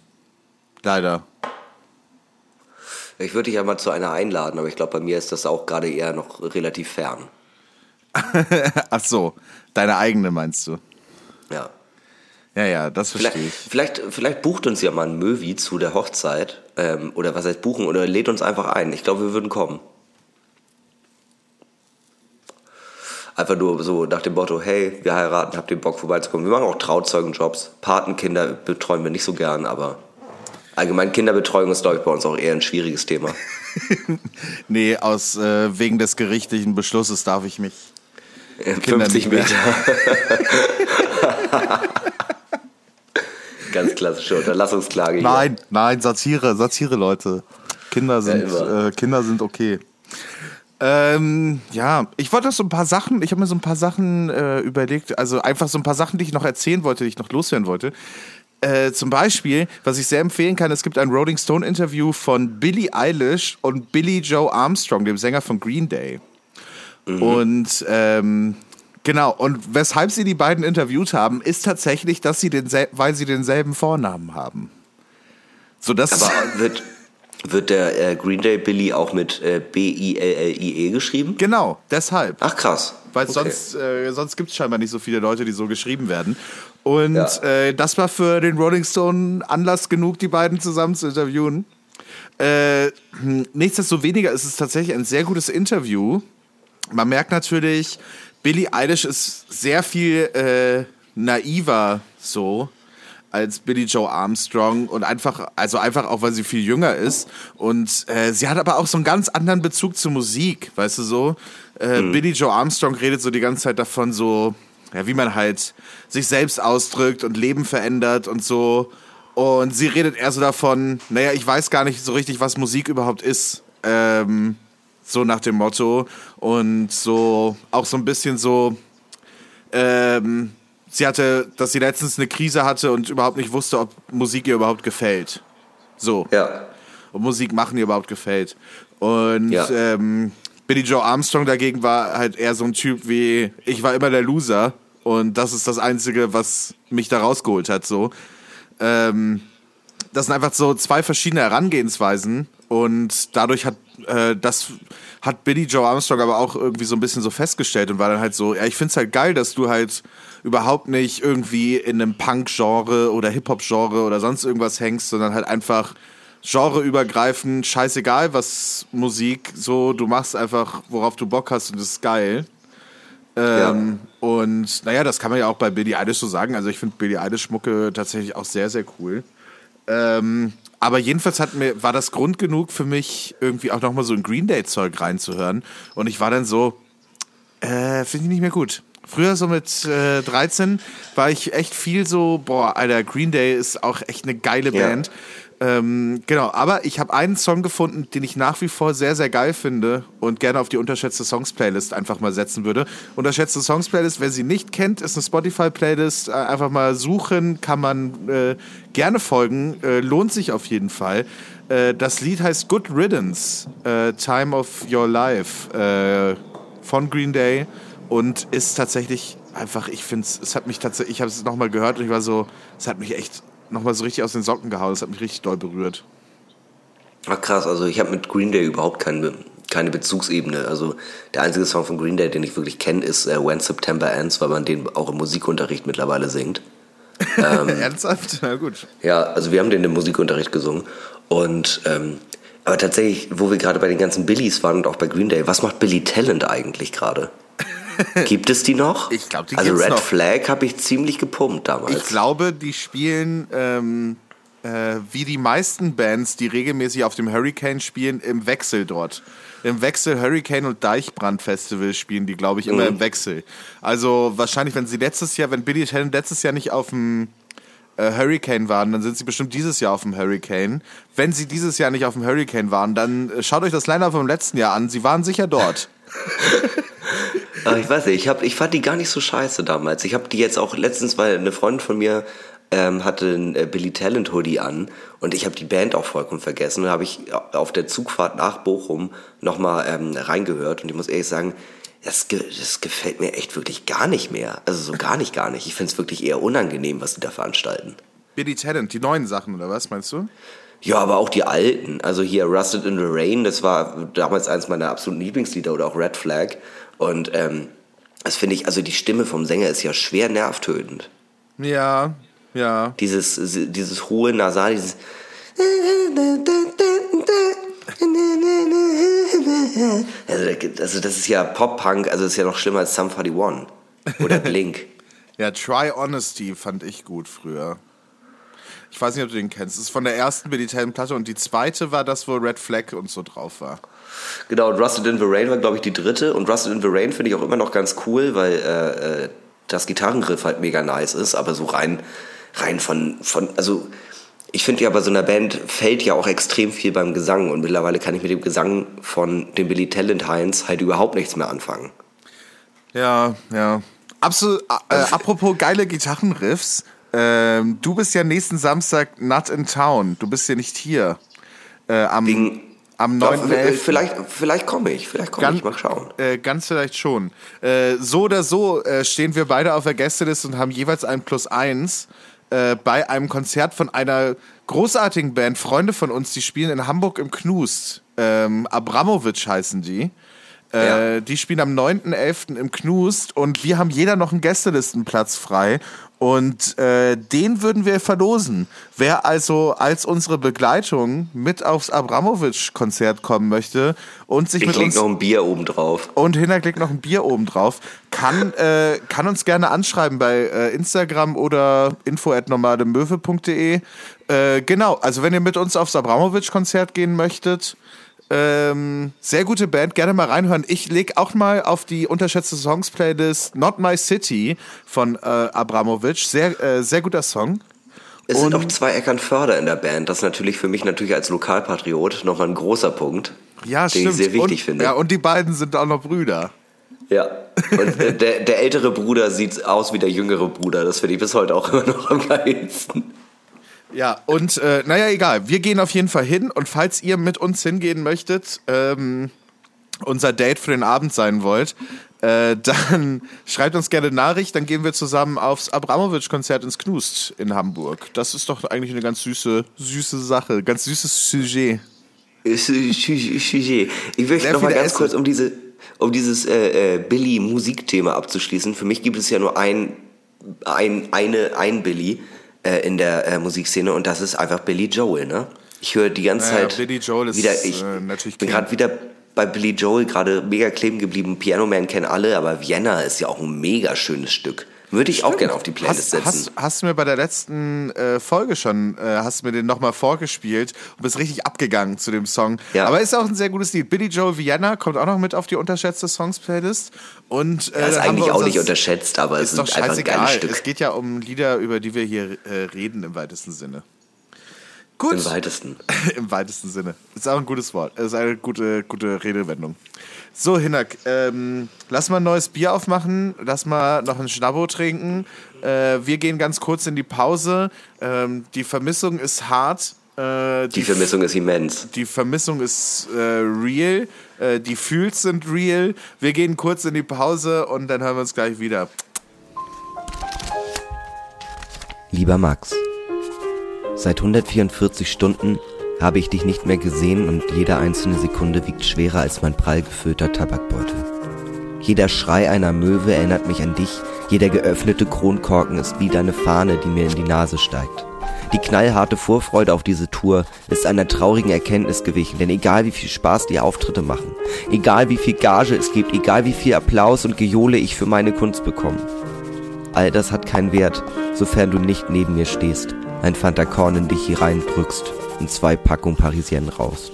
Leider. Ich würde dich ja mal zu einer einladen, aber ich glaube, bei mir ist das auch gerade eher noch relativ fern. Ach so, deine eigene meinst du? Ja. Ja, ja, das verstehe Vielleicht, ich. vielleicht, vielleicht bucht uns ja mal ein Möwi zu der Hochzeit. Ähm, oder was heißt buchen? Oder lädt uns einfach ein. Ich glaube, wir würden kommen. Einfach nur so nach dem Motto, hey, wir heiraten, habt ihr Bock vorbeizukommen. Wir machen auch Trauzeugenjobs. Patenkinder betreuen wir nicht so gern, aber allgemein Kinderbetreuung ist, glaube ich, bei uns auch eher ein schwieriges Thema. Nee, aus äh, wegen des gerichtlichen Beschlusses darf ich mich. Kinder 50 nicht mehr. Meter. Ganz klassische Unterlassungsklage hier. Nein, nein, Satire, Satire, Leute. Kinder sind, immer. äh, Kinder sind okay. Ähm, ja, ich wollte noch so ein paar Sachen, ich habe mir so ein paar Sachen äh, überlegt, also einfach so ein paar Sachen, die ich noch erzählen wollte, die ich noch loswerden wollte. Äh, zum Beispiel, was ich sehr empfehlen kann, es gibt ein Rolling Stone Interview von Billie Eilish und Billy Joe Armstrong, dem Sänger von Green Day. Und ähm, genau, und weshalb sie die beiden interviewt haben, ist tatsächlich, dass sie den, weil sie denselben Vornamen haben. So, das Aber wird, wird der äh, Green Day Billy auch mit äh, B-I-L-L-I-E geschrieben? Genau, deshalb. Ach krass. Weil Okay. sonst, äh, sonst gibt es scheinbar nicht so viele Leute, die so geschrieben werden. Und Ja. äh, das war für den Rolling Stone Anlass genug, die beiden zusammen zu interviewen. Äh, hm, nichtsdestoweniger ist es tatsächlich ein sehr gutes Interview. Man merkt natürlich, Billie Eilish ist sehr viel äh, naiver so als Billy Joe Armstrong und einfach, also einfach auch, weil sie viel jünger ist. Und äh, sie hat aber auch so einen ganz anderen Bezug zur Musik, weißt du so. Äh, Billy Joe Armstrong redet so die ganze Zeit davon, so, ja, wie man halt sich selbst ausdrückt und Leben verändert und so. Und sie redet eher so davon, naja, ich weiß gar nicht so richtig, was Musik überhaupt ist. Ähm, so nach dem Motto. Und so auch so ein bisschen so, ähm, sie hatte, dass sie letztens eine Krise hatte und überhaupt nicht wusste, ob Musik ihr überhaupt gefällt. So. Ja. Ob Musik machen ihr überhaupt gefällt. Und Ja. ähm, Billy Joe Armstrong dagegen war halt eher so ein Typ wie, ich war immer der Loser und das ist das Einzige, was mich da rausgeholt hat, so. Ähm, das sind einfach so zwei verschiedene Herangehensweisen und dadurch hat äh, das hat Billy Joe Armstrong aber auch irgendwie so ein bisschen so festgestellt und war dann halt so, ja, ich find's halt geil, dass du halt überhaupt nicht irgendwie in einem Punk-Genre oder Hip-Hop-Genre oder sonst irgendwas hängst, sondern halt einfach genreübergreifend, scheißegal was Musik, so, du machst einfach, worauf du Bock hast und das ist geil. Ähm, Und naja, das kann man ja auch bei Billie Eilish so sagen. Also ich finde Billie Eilish Mucke tatsächlich auch sehr, sehr cool. Ähm, aber jedenfalls hat mir, war das Grund genug für mich, irgendwie auch nochmal so ein Green Day-Zeug reinzuhören. Und ich war dann so, äh, finde ich nicht mehr gut. Früher so mit äh, 13 war ich echt viel so, boah, Alter, Green Day ist auch echt eine geile Ja. Ähm, genau, aber ich habe einen Song gefunden, den ich nach wie vor sehr, sehr geil finde und gerne auf die unterschätzte Songs-Playlist einfach mal setzen würde. Unterschätzte Songs-Playlist, wer sie nicht kennt, ist eine Spotify-Playlist. Äh, Einfach mal suchen, kann man äh, gerne folgen, äh, lohnt sich auf jeden Fall. Äh, das Lied heißt Good Riddance, äh, Time of Your Life äh, von Green Day und ist tatsächlich einfach, ich finde es hat mich tatsächlich, ich habe es nochmal gehört und ich war so, es hat mich echt nochmal so richtig aus den Socken gehauen, es hat mich richtig doll berührt. Ach krass, also ich habe mit Green Day überhaupt keine, keine Bezugsebene. Also der einzige Song von Green Day, den ich wirklich kenne, ist äh, When September Ends, weil man den auch im Musikunterricht mittlerweile singt. Ernsthaft? Na gut. Ja, also wir haben den im Musikunterricht gesungen. Und ähm, aber tatsächlich, wo wir gerade bei den ganzen Billys waren und auch bei Green Day, was macht Billy Talent eigentlich gerade? Gibt es die noch? Ich glaub, die Also gibt's Red noch. Flag habe ich ziemlich gepumpt damals. Ich glaube, die spielen ähm, äh, wie die meisten Bands, die regelmäßig auf dem Hurricane spielen, im Wechsel dort. Im Wechsel Hurricane und Deichbrand Festival spielen die, glaube ich, immer im Wechsel. Also wahrscheinlich, wenn sie letztes Jahr, wenn Billy Talent letztes Jahr nicht auf dem äh, Hurricane waren, dann sind sie bestimmt dieses Jahr auf dem Hurricane. Wenn sie dieses Jahr nicht auf dem Hurricane waren, dann äh, schaut euch das Line-Up vom letzten Jahr an. Sie waren sicher dort. Aber ich weiß nicht, ich, hab, ich fand die gar nicht so scheiße damals. Ich habe die jetzt auch letztens, weil eine Freundin von mir ähm, hatte ein äh, Billy Talent Hoodie an und ich habe die Band auch vollkommen vergessen. Und habe ich auf der Zugfahrt nach Bochum nochmal ähm, reingehört und ich muss ehrlich sagen, das, ge das gefällt mir echt wirklich gar nicht mehr. Also so gar nicht, gar nicht. Ich finde es wirklich eher unangenehm, was die da veranstalten. Billy Talent, die neuen Sachen, oder was meinst du? Ja, aber auch die alten. Also hier Rusted in the Rain, das war damals eins meiner absoluten Lieblingslieder oder auch Red Flag. Und ähm, das finde ich, also die Stimme vom Sänger ist ja schwer nervtötend. Ja, ja. Dieses, dieses hohe Nasal, dieses. Also, also das ist ja Pop-Punk, also das ist ja noch schlimmer als Sum 41 oder Blink. ja, Try Honesty fand ich gut früher. Ich weiß nicht, ob du den kennst. Das ist von der ersten Militärplatte und die zweite war das, wo Red Flag und so drauf war. Genau, und Rusted in the Rain war, glaube ich, die dritte. Und Rusted in the Rain finde ich auch immer noch ganz cool, weil äh, äh, das Gitarrenriff halt mega nice ist, aber so rein, rein von, von also ich finde ja bei so einer Band fällt ja auch extrem viel beim Gesang und mittlerweile kann ich mit dem Gesang von dem Billy Talent Heinz halt überhaupt nichts mehr anfangen. Ja, ja. Absolut, äh, also apropos geile Gitarrenriffs, ähm, du bist ja nächsten Samstag not in town. Du bist ja nicht hier. Äh, am, Wegen, am 9. Ja, vielleicht vielleicht komme ich, vielleicht komme ich, mal schauen. Äh, ganz vielleicht schon. Äh, so oder so äh, stehen wir beide auf der Gästeliste und haben jeweils ein Plus eins äh, bei einem Konzert von einer großartigen Band, Freunde von uns, die spielen in Hamburg im Knust. Ähm, Abramowitsch heißen die. Äh, ja. Die spielen am 9.11. im Knust und wir haben jeder noch einen Gästelistenplatz frei. Und äh, den würden wir verlosen. Wer also als unsere Begleitung mit aufs Abramowitsch-Konzert kommen möchte und sich ich mit uns... noch ein Bier oben drauf. Und hinterklickt noch ein Bier oben drauf, kann, äh, kann uns gerne anschreiben bei äh, Instagram oder info.normalemöwe.de. Äh, genau, also wenn ihr mit uns aufs Abramowitsch-Konzert gehen möchtet ähm, sehr gute Band, gerne mal reinhören. Ich leg auch mal auf die unterschätzte Songs-Playlist Not My City von äh, Abramovic. Sehr, äh, sehr guter Song. Es und sind auch zwei Eckernförder in der Band. Das ist natürlich für mich natürlich als Lokalpatriot nochmal ein großer Punkt, ja, den stimmt. ich sehr wichtig und, finde. Ja, und die beiden sind auch noch Brüder. Ja, und der, der ältere Bruder sieht aus wie der jüngere Bruder. Das finde ich bis heute auch immer noch am geilsten. Ja, und äh, naja, egal. Wir gehen auf jeden Fall hin und falls ihr mit uns hingehen möchtet, ähm, unser Date für den Abend sein wollt, äh, dann schreibt uns gerne Nachricht, dann gehen wir zusammen aufs Abramowitsch-Konzert ins Knust in Hamburg. Das ist doch eigentlich eine ganz süße, süße Sache, ganz süßes Sujet. Sujet. Ich möchte noch mal ganz Essen. kurz, um diese, um dieses äh, äh, Billy-Musikthema abzuschließen. Für mich gibt es ja nur ein, ein, eine, ein Billy äh, in der äh, Musikszene und das ist einfach Billy Joel, ne? Ich höre die ganze naja, Zeit Billy Joel ist wieder, ich äh, natürlich bin gerade wieder bei Billy Joel gerade mega kleben geblieben. Piano Man kennen alle, aber Vienna ist ja auch ein mega schönes Stück. Würde ich Stimmt. auch gerne auf die Playlist setzen. Hast, hast, du mir bei der letzten äh, Folge schon, äh, hast du mir den nochmal vorgespielt und bist richtig abgegangen zu dem Song. Ja. Aber ist auch ein sehr gutes Lied. Billy Joel Vienna kommt auch noch mit auf die unterschätzte Songs-Playlist. Und, äh, ja, ist eigentlich auch nicht unterschätzt, aber es ist, doch einfach ein geiles Stück. Es geht ja um Lieder, über die wir hier äh, reden im weitesten Sinne. Gut. Im weitesten. Im weitesten Sinne. Ist auch ein gutes Wort. Ist eine gute, gute Redewendung. So, Hinak, ähm, lass mal ein neues Bier aufmachen, lass mal noch ein Schnabbo trinken. Äh, wir gehen ganz kurz in die Pause. Ähm, die Vermissung ist hart. Äh, die, die, Vermissung ist immens. Die Vermissung ist äh, real. Äh, die Fühls sind real. Wir gehen kurz in die Pause und dann hören wir uns gleich wieder. Lieber Max, seit 144 Stunden habe ich dich nicht mehr gesehen und jede einzelne Sekunde wiegt schwerer als mein prall gefüllter Tabakbeutel. Jeder Schrei einer Möwe erinnert mich an dich, jeder geöffnete Kronkorken ist wie deine Fahne, die mir in die Nase steigt. Die knallharte Vorfreude auf diese Tour ist einer traurigen Erkenntnis gewichen, denn egal wie viel Spaß die Auftritte machen, egal wie viel Gage es gibt, egal wie viel Applaus und Gejohle ich für meine Kunst bekomme, all das hat keinen Wert, sofern du nicht neben mir stehst, ein Fantakorn in dich hineindrückst und zwei Packungen Parisienne raust.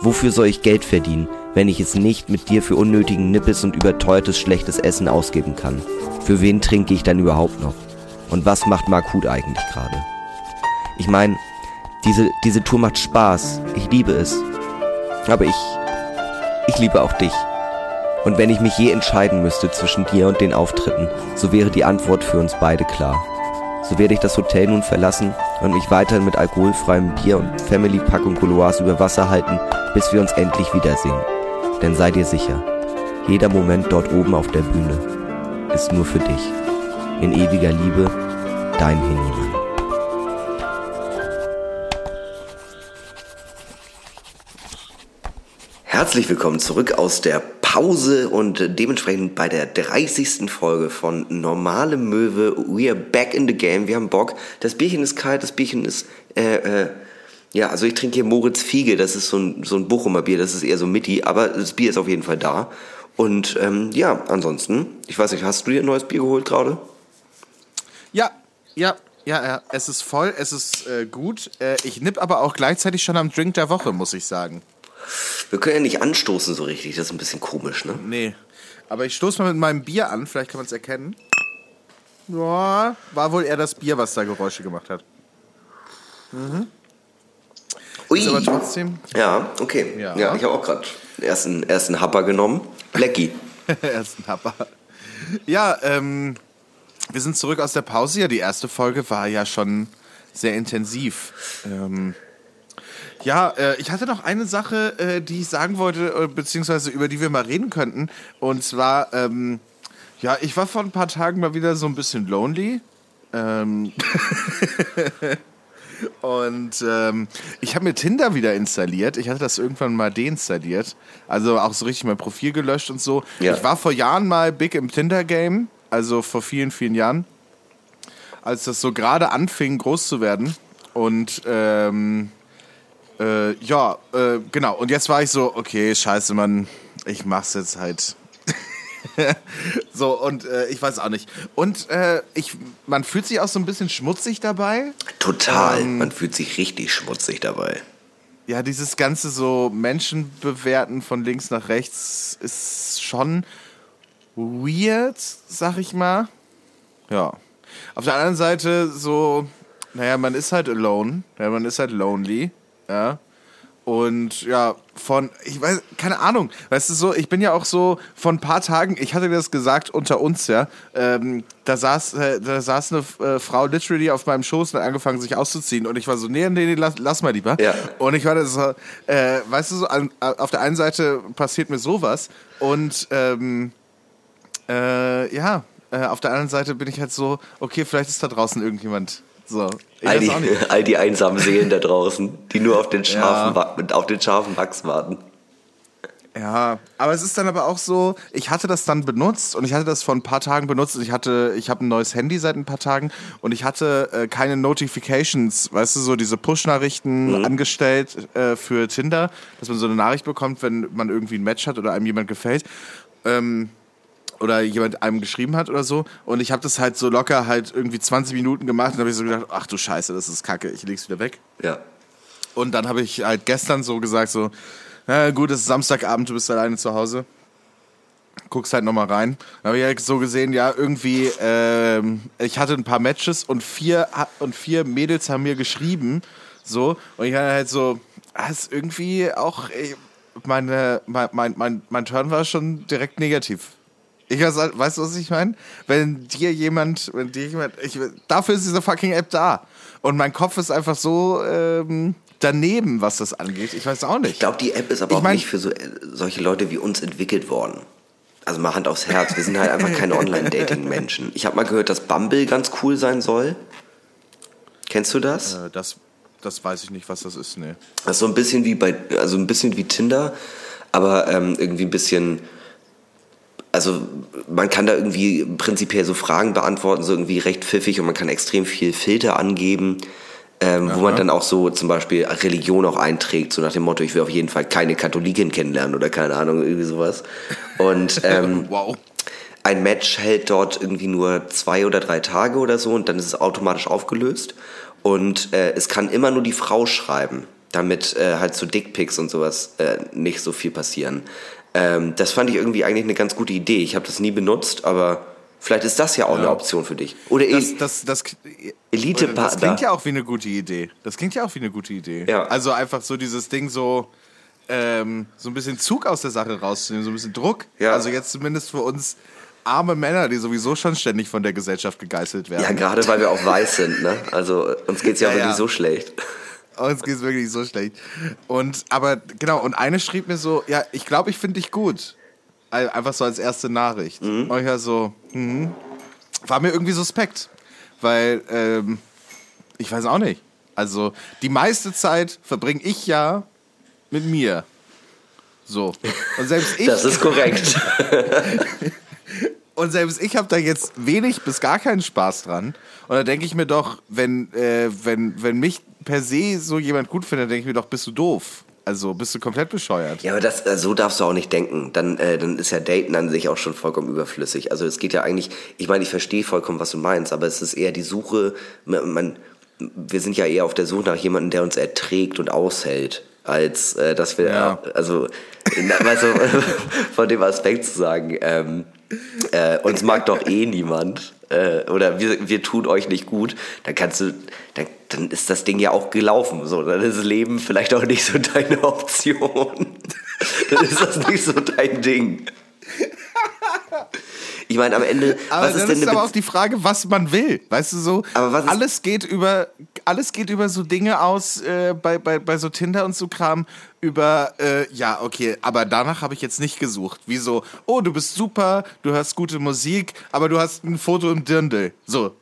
Wofür soll ich Geld verdienen, wenn ich es nicht mit dir für unnötigen Nippes und überteuertes schlechtes Essen ausgeben kann? Für wen trinke ich dann überhaupt noch? Und was macht Markut eigentlich gerade? Ich meine, diese, diese Tour macht Spaß. Ich liebe es. Aber ich, ich liebe auch dich. Und wenn ich mich je entscheiden müsste zwischen dir und den Auftritten, so wäre die Antwort für uns beide klar so werde ich das Hotel nun verlassen und mich weiterhin mit alkoholfreiem Bier und Family-Packung Couloirs über Wasser halten, bis wir uns endlich wiedersehen. Denn sei dir sicher, Jeder Moment dort oben auf der Bühne ist nur für dich. In ewiger Liebe, dein Hennemann. Herzlich willkommen zurück aus der Pause und dementsprechend bei der 30. Folge von Normale Möwe. We are back in the game. Wir haben Bock. Das Bierchen ist kalt, das Bierchen ist, äh, äh, ja, also ich trinke hier Moritz Fiege, das ist so ein, so ein Bochumer Bier, das ist eher so Mitti, aber das Bier ist auf jeden Fall da. Und ähm, ja, ansonsten, ich weiß nicht, hast du dir ein neues Bier geholt gerade? Ja, ja, ja, ja, es ist voll, es ist äh, gut. Äh, ich nipp aber auch gleichzeitig schon am Drink der Woche, muss ich sagen. Wir können ja nicht anstoßen so richtig, das ist ein bisschen komisch, ne? Nee. Aber ich stoße mal mit meinem Bier an, vielleicht kann man es erkennen. Ja, war wohl eher das Bier, was da Geräusche gemacht hat. Ui. Ist aber trotzdem Ja, okay. Ja. Ja, ich habe auch gerade ersten, ersten Happer genommen. Lecky. ersten Happer. Ja, ähm, wir sind zurück aus der Pause. Ja, die erste Folge war ja schon sehr intensiv. Ähm, ja, äh, ich hatte noch eine Sache, äh, die ich sagen wollte, äh, beziehungsweise über die wir mal reden könnten. Und zwar, ähm, ja, ich war vor ein paar Tagen mal wieder so ein bisschen lonely. Ähm, und ähm, ich habe mir Tinder wieder installiert. Ich hatte das irgendwann mal deinstalliert. Also auch so richtig mein Profil gelöscht und so. Ja. Ich war vor Jahren mal big im Tinder-Game. Also vor vielen, vielen Jahren. Als das so gerade anfing, groß zu werden. Und ähm, äh, ja, äh, genau. Und jetzt war ich so, okay, scheiße, Mann, ich mach's jetzt halt. so, und äh, ich weiß auch nicht. Und äh, ich, man fühlt sich auch so ein bisschen schmutzig dabei. Total. Ähm. Man fühlt sich richtig schmutzig dabei. Ja, dieses ganze so Menschen bewerten von links nach rechts ist schon weird, sag ich mal. Ja. Auf der anderen Seite so, naja, man ist halt alone, ja, man ist halt lonely, ja. Und ja, von, ich weiß, keine Ahnung, weißt du so, ich bin ja auch so, von ein paar Tagen, ich hatte das gesagt unter uns, ja, ähm, da saß, äh, da saß eine äh, Frau literally auf meinem Schoß und hat angefangen, sich auszuziehen. Und ich war so, nee, nee, nee, lass, lass mal lieber. Ja. Und ich war da so, äh, weißt du so, an, auf der einen Seite passiert mir sowas und ähm, äh, ja, äh, auf der anderen Seite bin ich halt so, okay, vielleicht ist da draußen irgendjemand. So, All die, all die einsamen Seelen da draußen, die nur auf den scharfen, Ja. Auf den scharfen Wachs warten. Ja, aber es ist dann aber auch so, ich hatte das dann benutzt und ich hatte das vor ein paar Tagen benutzt und ich hatte, ich habe ein neues Handy seit ein paar Tagen und ich hatte äh, keine Notifications, weißt du, so diese Push-Nachrichten angestellt äh, für Tinder, dass man so eine Nachricht bekommt, wenn man irgendwie ein Match hat oder einem jemand gefällt. Ähm, oder jemand einem geschrieben hat oder so. Und ich habe das halt so locker halt irgendwie 20 Minuten gemacht und habe ich so gedacht, ach du Scheiße, das ist kacke, ich leg's wieder weg. Ja. Und dann habe ich halt gestern so gesagt, so, na gut, es ist Samstagabend, du bist alleine zu Hause. Guckst halt nochmal rein. Dann habe ich halt so gesehen, ja, irgendwie, ähm, ich hatte ein paar Matches und vier, und vier Mädels haben mir geschrieben. So, und ich hatte halt so, ah, ist irgendwie auch, ey, meine, mein, mein, mein, mein Turn war schon direkt negativ. Ich weiß, weißt du, was ich meine? Wenn dir jemand, wenn dir jemand, ich, dafür ist diese fucking App da. Und mein Kopf ist einfach so ähm, daneben, was das angeht. Ich weiß auch nicht. Ich glaube, die App ist aber Ich auch mein- nicht für so, äh, solche Leute wie uns entwickelt worden. Also mal Hand aufs Herz, wir sind halt einfach keine Online-Dating-Menschen. Ich habe mal gehört, dass Bumble ganz cool sein soll. Kennst du das? Äh, das, das weiß ich nicht, was das ist, nee. Das ist so ein bisschen wie bei, also ein bisschen wie Tinder, aber ähm, irgendwie ein bisschen, also man kann da irgendwie prinzipiell so Fragen beantworten, so irgendwie recht pfiffig und man kann extrem viel Filter angeben, ähm, wo man dann auch so zum Beispiel Religion auch einträgt, so nach dem Motto, ich will auf jeden Fall keine Katholikin kennenlernen oder keine Ahnung, irgendwie sowas. Und ähm, Wow. ein Match hält dort irgendwie nur zwei oder drei Tage oder so und dann ist es automatisch aufgelöst. Und äh, es kann immer nur die Frau schreiben, damit äh, halt so Dickpics und sowas äh, nicht so viel passieren. Ähm, das fand ich irgendwie eigentlich eine ganz gute Idee. Ich habe das nie benutzt, aber vielleicht ist das ja auch eine Option für dich. Oder Das, das, das, Elite-Partner. das klingt ja auch wie eine gute Idee. Das klingt ja auch wie eine gute Idee. Ja. Also einfach so dieses Ding so, ähm, so ein bisschen Zug aus der Sache rauszunehmen, so ein bisschen Druck. Ja. Also jetzt zumindest für uns arme Männer, die sowieso schon ständig von der Gesellschaft gegeißelt werden. ja, gerade weil wir auch weiß sind, ne? Also uns geht's ja, Ja, wirklich ja. so schlecht. Uns geht's wirklich so schlecht. Und aber genau, und eine schrieb mir so, ja, ich glaube, ich finde dich gut. Ein- Einfach so als erste Nachricht. Und ich war so, mhm. war mir irgendwie suspekt. Weil, ähm, ich weiß auch nicht. Also, die meiste Zeit verbringe ich ja mit mir. So. Und selbst ich, Das ist korrekt. und selbst ich habe da jetzt wenig bis gar keinen Spaß dran. Und da denke ich mir doch, wenn, äh, wenn, wenn mich per se so jemand gut findet, denke ich mir doch, bist du doof. Also bist du komplett bescheuert. Ja, aber das, äh, so darfst du auch nicht denken. Dann, äh, dann ist ja Daten an sich auch schon vollkommen überflüssig. Also es geht ja eigentlich, ich meine, ich verstehe vollkommen, was du meinst, aber es ist eher die Suche, man, wir sind ja eher auf der Suche nach jemandem, der uns erträgt und aushält, als äh, dass wir, Ja. also, na, du, von dem Aspekt zu sagen, ähm, äh, uns mag doch eh niemand äh, oder wir, wir tun euch nicht gut, dann kannst du, dann, dann ist das Ding ja auch gelaufen. So, dann ist Leben vielleicht auch nicht so deine Option. dann ist das nicht so dein Ding. Ich meine, am Ende, Aber was ist dann denn ist eine aber auch Bezie- die Frage, was man will. Weißt du so? Aber was ist- alles geht über alles geht über so Dinge aus äh, bei, bei, bei so Tinder und so Kram über äh, ja okay, aber danach habe ich jetzt nicht gesucht. Wie so, oh du bist super, du hörst gute Musik, aber du hast ein Foto im Dirndl. So,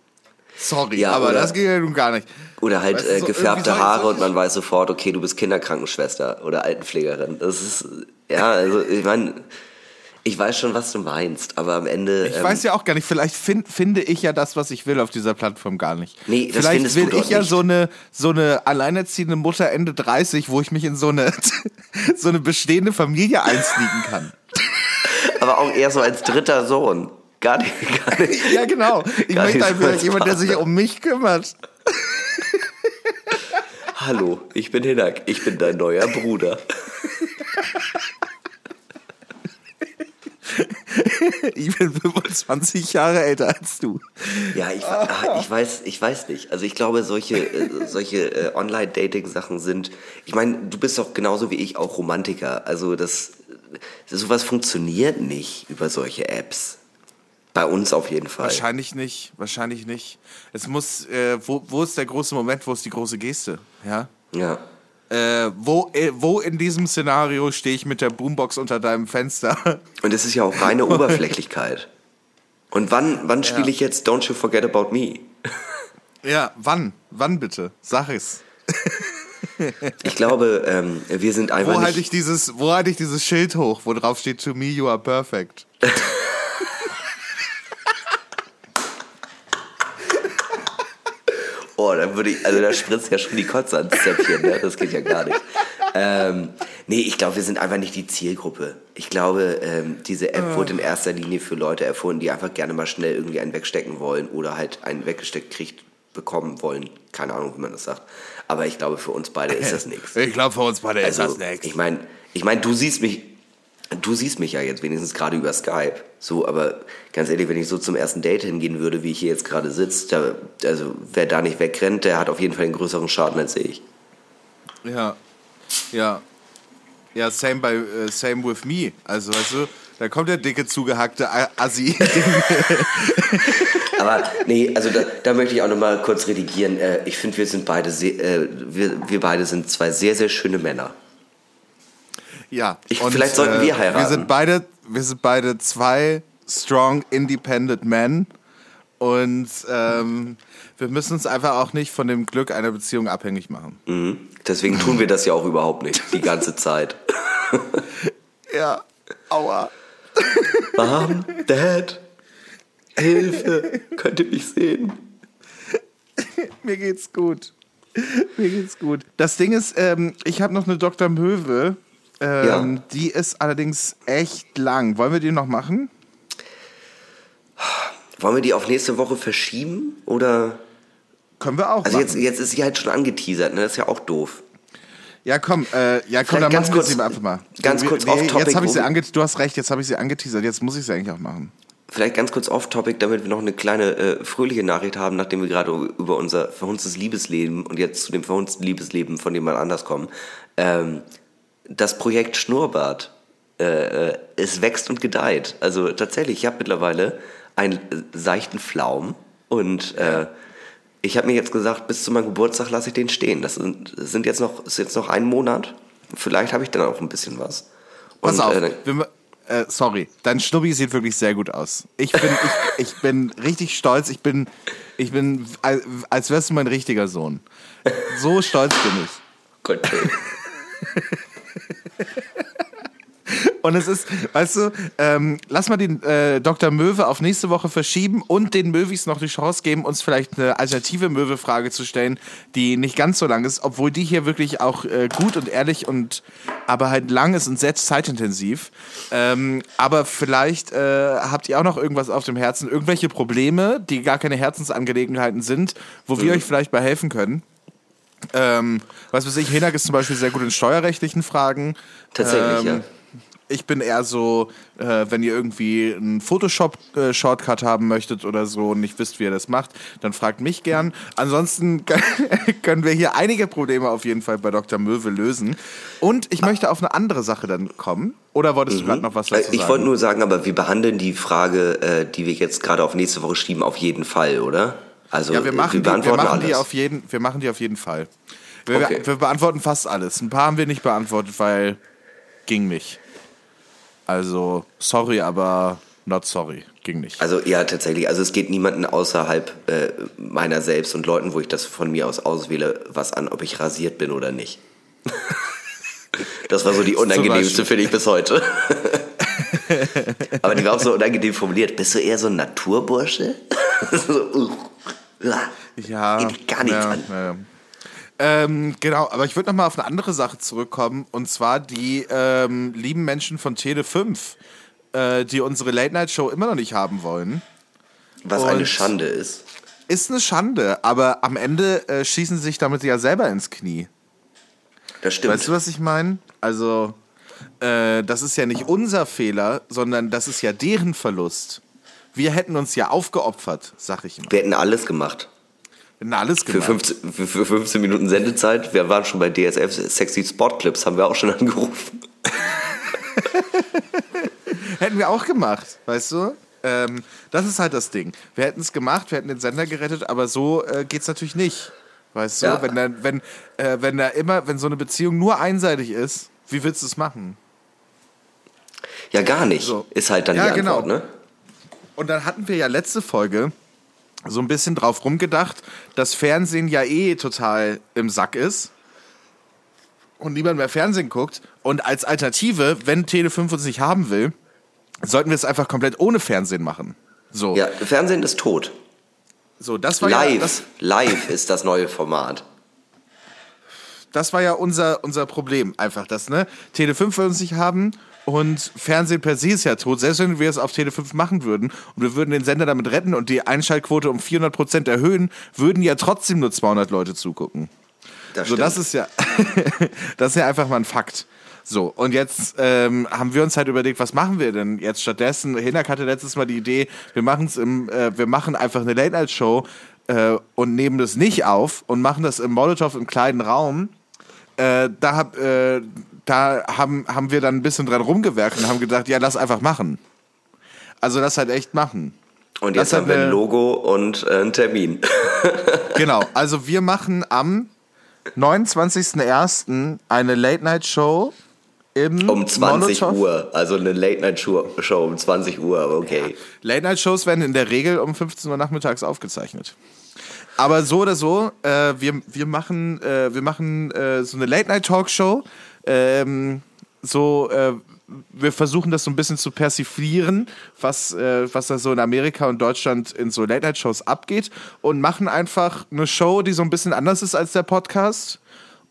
sorry, Ja, aber oder- das geht ja nun gar nicht. Oder halt Weißt du, äh, so gefärbte Haare und man weiß sofort, okay, du bist Kinderkrankenschwester oder Altenpflegerin. Das ist, ja, also ich meine, ich weiß schon, was du meinst, aber am Ende. Ich ähm, weiß ja auch gar nicht, vielleicht fin finde ich ja das, was ich will auf dieser Plattform gar nicht. Nee, das vielleicht will ich ja nicht. so eine, so eine alleinerziehende Mutter Ende 30, wo ich mich in so eine, so eine bestehende Familie einsneaken kann. aber auch eher so als dritter Sohn. Gar nicht, gar nicht. Ja, genau. Ich möchte einfach jemand, der sich um mich kümmert. Hallo, ich bin Hinak, ich bin dein neuer Bruder. Ich bin 25 Jahre älter als du. Ja, ich, ah, ich weiß, ich weiß nicht. Also ich glaube, solche, äh, solche äh, Online-Dating-Sachen sind. Ich meine, du bist doch genauso wie ich auch Romantiker. Also das, das sowas funktioniert nicht über solche Apps. Bei uns auf jeden Fall. Wahrscheinlich nicht, wahrscheinlich nicht. Es muss, äh, wo, wo ist der große Moment, wo ist die große Geste? Ja. Ja. Äh, wo, äh, wo in diesem Szenario stehe ich mit der Boombox unter deinem Fenster? Und es ist ja auch reine Oberflächlichkeit. Und wann, wann spiele ich jetzt Don't You Forget About Me? ja, wann? Wann bitte? Sag es. Ich glaube, ähm, wir sind einfach Wo halte ich dieses, wo halte ich dieses Schild hoch, wo drauf steht To me you are perfect? Oh, da würde ich, also da spritzt ja schon die Kotze ans Zäpfchen, ne? Das geht ja gar nicht. Ähm, nee, ich glaube, wir sind einfach nicht die Zielgruppe. Ich glaube, ähm, diese App wurde in erster Linie für Leute erfunden, die einfach gerne mal schnell irgendwie einen wegstecken wollen oder halt einen weggesteckt kriegt, bekommen wollen. Keine Ahnung, wie man das sagt. Aber ich glaube, für uns beide ist das nichts. Ich glaube, für uns beide ist Also, das nichts. ich meine, ich mein, du siehst mich, du siehst mich ja jetzt wenigstens gerade über Skype. So, aber ganz ehrlich, wenn ich so zum ersten Date hingehen würde, wie ich hier jetzt gerade sitze, also wer da nicht wegrennt, der hat auf jeden Fall einen größeren Schaden als ich. Ja. Ja. Ja, same, bei, äh, same with me. Also, weißt du, da kommt der dicke, zugehackte Assi. Aber nee, also da, da möchte ich auch noch mal kurz redigieren. Äh, ich finde, wir sind beide, sehr, äh, wir, wir beide sind zwei sehr, sehr schöne Männer. Ja. Ich- vielleicht sollten wir heiraten. Wir sind beide, wir sind beide zwei strong, independent men. Und ähm, wir müssen uns einfach auch nicht von dem Glück einer Beziehung abhängig machen. Mhm. Deswegen tun wir das ja auch überhaupt nicht, die ganze Zeit. Ja. Aua. Mom, Dad, Hilfe, könnt ihr mich sehen? Mir geht's gut. Mir geht's gut. Das Ding ist, ähm, ich habe noch eine Dr. Möwe. Ähm, Ja. Die ist allerdings echt lang. Wollen wir die noch machen? Wollen wir die auf nächste Woche verschieben? Oder. Können wir auch Also machen. jetzt, jetzt ist sie halt schon angeteasert, ne? Das ist ja auch doof. ja, komm, äh, ja, komm, Vielleicht dann ganz machen wir kurz- sie einfach mal. ganz Wir- kurz nee, off-topic, Jetzt habe ich sie angeteasert. Du hast recht, jetzt habe ich sie angeteasert. Jetzt muss ich sie eigentlich auch machen. Vielleicht ganz kurz off-topic, damit wir noch eine kleine äh, fröhliche Nachricht haben, nachdem wir gerade über unser verhunztes Liebesleben und jetzt zu dem verhunzten Liebesleben von jemand anders kommen. Ähm, das Projekt Schnurrbart, äh, äh, es wächst und gedeiht. Also tatsächlich, ich habe mittlerweile einen äh, seichten Flaum und äh, ich habe mir jetzt gesagt, bis zu meinem Geburtstag lasse ich den stehen. Das sind, sind jetzt noch, ist jetzt noch ein Monat. Vielleicht habe ich dann auch ein bisschen was. Pass Und, auf, äh, wir, äh, sorry, dein Schnubbi sieht wirklich sehr gut aus. Ich bin, ich, ich bin richtig stolz. Ich bin, ich bin, als, wärst du mein richtiger Sohn. So stolz bin ich. Gott. Und es ist, weißt du, ähm, lass mal den äh, Dr. Möwe auf nächste Woche verschieben und den Möwis noch die Chance geben, uns vielleicht eine alternative Möwe-Frage zu stellen, die nicht ganz so lang ist, obwohl die hier wirklich auch äh, gut und ehrlich und aber halt lang ist und sehr zeitintensiv. Ähm, aber vielleicht äh, habt ihr auch noch irgendwas auf dem Herzen, irgendwelche Probleme, die gar keine Herzensangelegenheiten sind, wo wir euch vielleicht bei helfen können. Ähm, was weiß ich, Hinak ist zum Beispiel sehr gut in steuerrechtlichen Fragen. Tatsächlich, ähm, ja. Ich bin eher so, äh, wenn ihr irgendwie einen Photoshop-Shortcut haben möchtet oder so und nicht wisst, wie ihr das macht, dann fragt mich gern. Ansonsten können wir hier einige Probleme auf jeden Fall bei Dr. Möwe lösen. Und ich möchte auf eine andere Sache dann kommen. Oder wolltest du gerade noch was dazu Äh, sagen? Ich wollte nur sagen, aber wir behandeln die Frage, äh, die wir jetzt gerade auf nächste Woche schieben, auf jeden Fall, oder? Also ja, wir machen, wir die, wir, machen die auf jeden, wir machen die auf jeden Fall. Wir, Okay. wir beantworten fast alles. Ein paar haben wir nicht beantwortet, weil ging nicht. Also, sorry, aber not sorry. Ging nicht. Also ja, tatsächlich. Also es geht niemanden außerhalb äh, meiner selbst und Leuten, wo ich das von mir aus auswähle, was an, ob ich rasiert bin oder nicht. Das war so die unangenehmste, finde ich, bis heute. Aber die war auch so unangenehm formuliert. Bist du eher so ein Naturbursche? so, uh, Ja, geht gar nichts ja, an. ja. Ähm, genau, aber ich würde nochmal auf eine andere Sache zurückkommen und zwar die ähm, lieben Menschen von Tele 5, äh, die unsere Late-Night-Show immer noch nicht haben wollen. Was eine Und- Schande ist. Ist eine Schande, aber am Ende äh, schießen sie sich damit ja selber ins Knie. Das stimmt. Weißt du, was ich meine? Also, äh, das ist ja nicht unser Fehler, sondern das ist ja deren Verlust. Wir hätten uns ja aufgeopfert, sag ich immer. Wir hätten alles gemacht. Wir hätten alles Für gemacht. 15, für, für 15 Minuten Sendezeit. Wir waren schon bei DSF Sexy Spot Clips, haben wir auch schon angerufen. Hätten wir auch gemacht, weißt du? Ähm, das ist halt das Ding. Wir hätten es gemacht, wir hätten den Sender gerettet, aber so äh, geht's natürlich nicht. Weißt du, Ja. wenn da, wenn, äh, wenn da immer, wenn so eine Beziehung nur einseitig ist, wie willst du es machen? Ja, gar nicht. So. Ist halt dann Ja, die Antwort, genau. ne? Und dann hatten wir ja letzte Folge so ein bisschen drauf rumgedacht, dass Fernsehen ja eh total im Sack ist und niemand mehr Fernsehen guckt. Und als Alternative, wenn Tele5 uns nicht haben will, sollten wir es einfach komplett ohne Fernsehen machen. So, Ja, Fernsehen ist tot. so das war ja Live. das, Live ist das neue Format. das war ja unser, unser Problem einfach, das, ne? Tele5 will uns nicht haben und Fernsehen per se ist ja tot. Selbst wenn wir es auf Tele5 machen würden und wir würden den Sender damit retten und die Einschaltquote um 400 Prozent erhöhen, würden ja trotzdem nur 200 Leute zugucken. Das So, stimmt. das ist ja, das ist ja einfach mal ein Fakt. So, und jetzt ähm, haben wir uns halt überlegt, was machen wir denn jetzt stattdessen? Hinak hatte letztes Mal die Idee, wir machen's im, äh, wir machen einfach eine Late-Night-Show äh, und nehmen das nicht auf und machen das im Molotow im kleinen Raum. Äh, da hab, äh, da haben, haben wir dann ein bisschen dran rumgewerkt und haben gedacht, ja, lass einfach machen. Also lass halt echt machen. Und jetzt haben wir ein Logo und äh, einen Termin. Genau, also wir machen am 29.01. eine Late-Night-Show im Um 20 Molotow. Uhr. Also eine Late-Night-Show Show um 20 Uhr, okay. Late-Night-Shows werden in der Regel um 15 Uhr nachmittags aufgezeichnet. Aber so oder so, äh, wir, wir machen, äh, wir machen äh, so eine Late-Night-Talkshow. Ähm, so, äh, wir versuchen das so ein bisschen zu persiflieren, was, äh, was da so in Amerika und Deutschland in so Late-Night-Shows abgeht und machen einfach eine Show, die so ein bisschen anders ist als der Podcast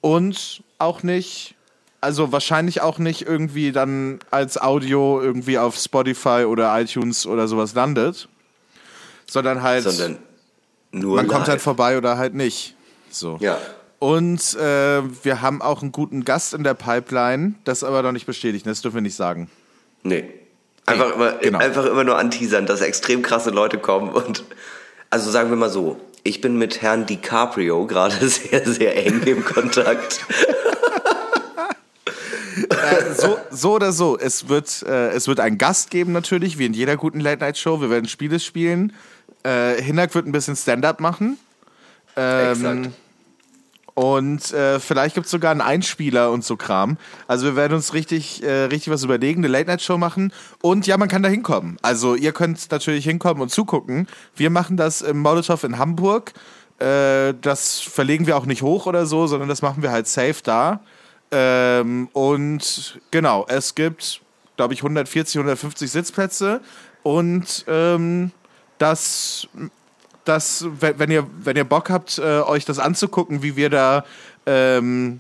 und auch nicht, also wahrscheinlich auch nicht irgendwie dann als Audio irgendwie auf Spotify oder iTunes oder sowas landet, sondern halt Sondern man kommt live. halt vorbei oder halt nicht. So. Ja. Und äh, wir haben auch einen guten Gast in der Pipeline, das aber noch nicht bestätigt, das dürfen wir nicht sagen. Nee. Einfach, immer, genau. einfach immer nur anteasern, dass extrem krasse Leute kommen und also sagen wir mal so, ich bin mit Herrn DiCaprio gerade sehr, sehr eng im Kontakt. Äh, so, so oder so, es wird, äh, es wird einen Gast geben natürlich, wie in jeder guten Late-Night-Show. Wir werden Spiele spielen. Äh, Hinak wird ein bisschen Stand-up machen. Ähm, Exakt. Und äh, vielleicht gibt es sogar einen Einspieler und so Kram. Also wir werden uns richtig, äh, richtig was überlegen, eine Late-Night-Show machen. Und ja, man kann da hinkommen. Also ihr könnt natürlich hinkommen und zugucken. Wir machen das im Molotow in Hamburg. Äh, das verlegen wir auch nicht hoch oder so, sondern das machen wir halt safe da. Ähm, und genau, es gibt, glaube ich, 140, 150 Sitzplätze. Und ähm, das das, wenn ihr, wenn ihr Bock habt, äh, euch das anzugucken, wie wir da ähm,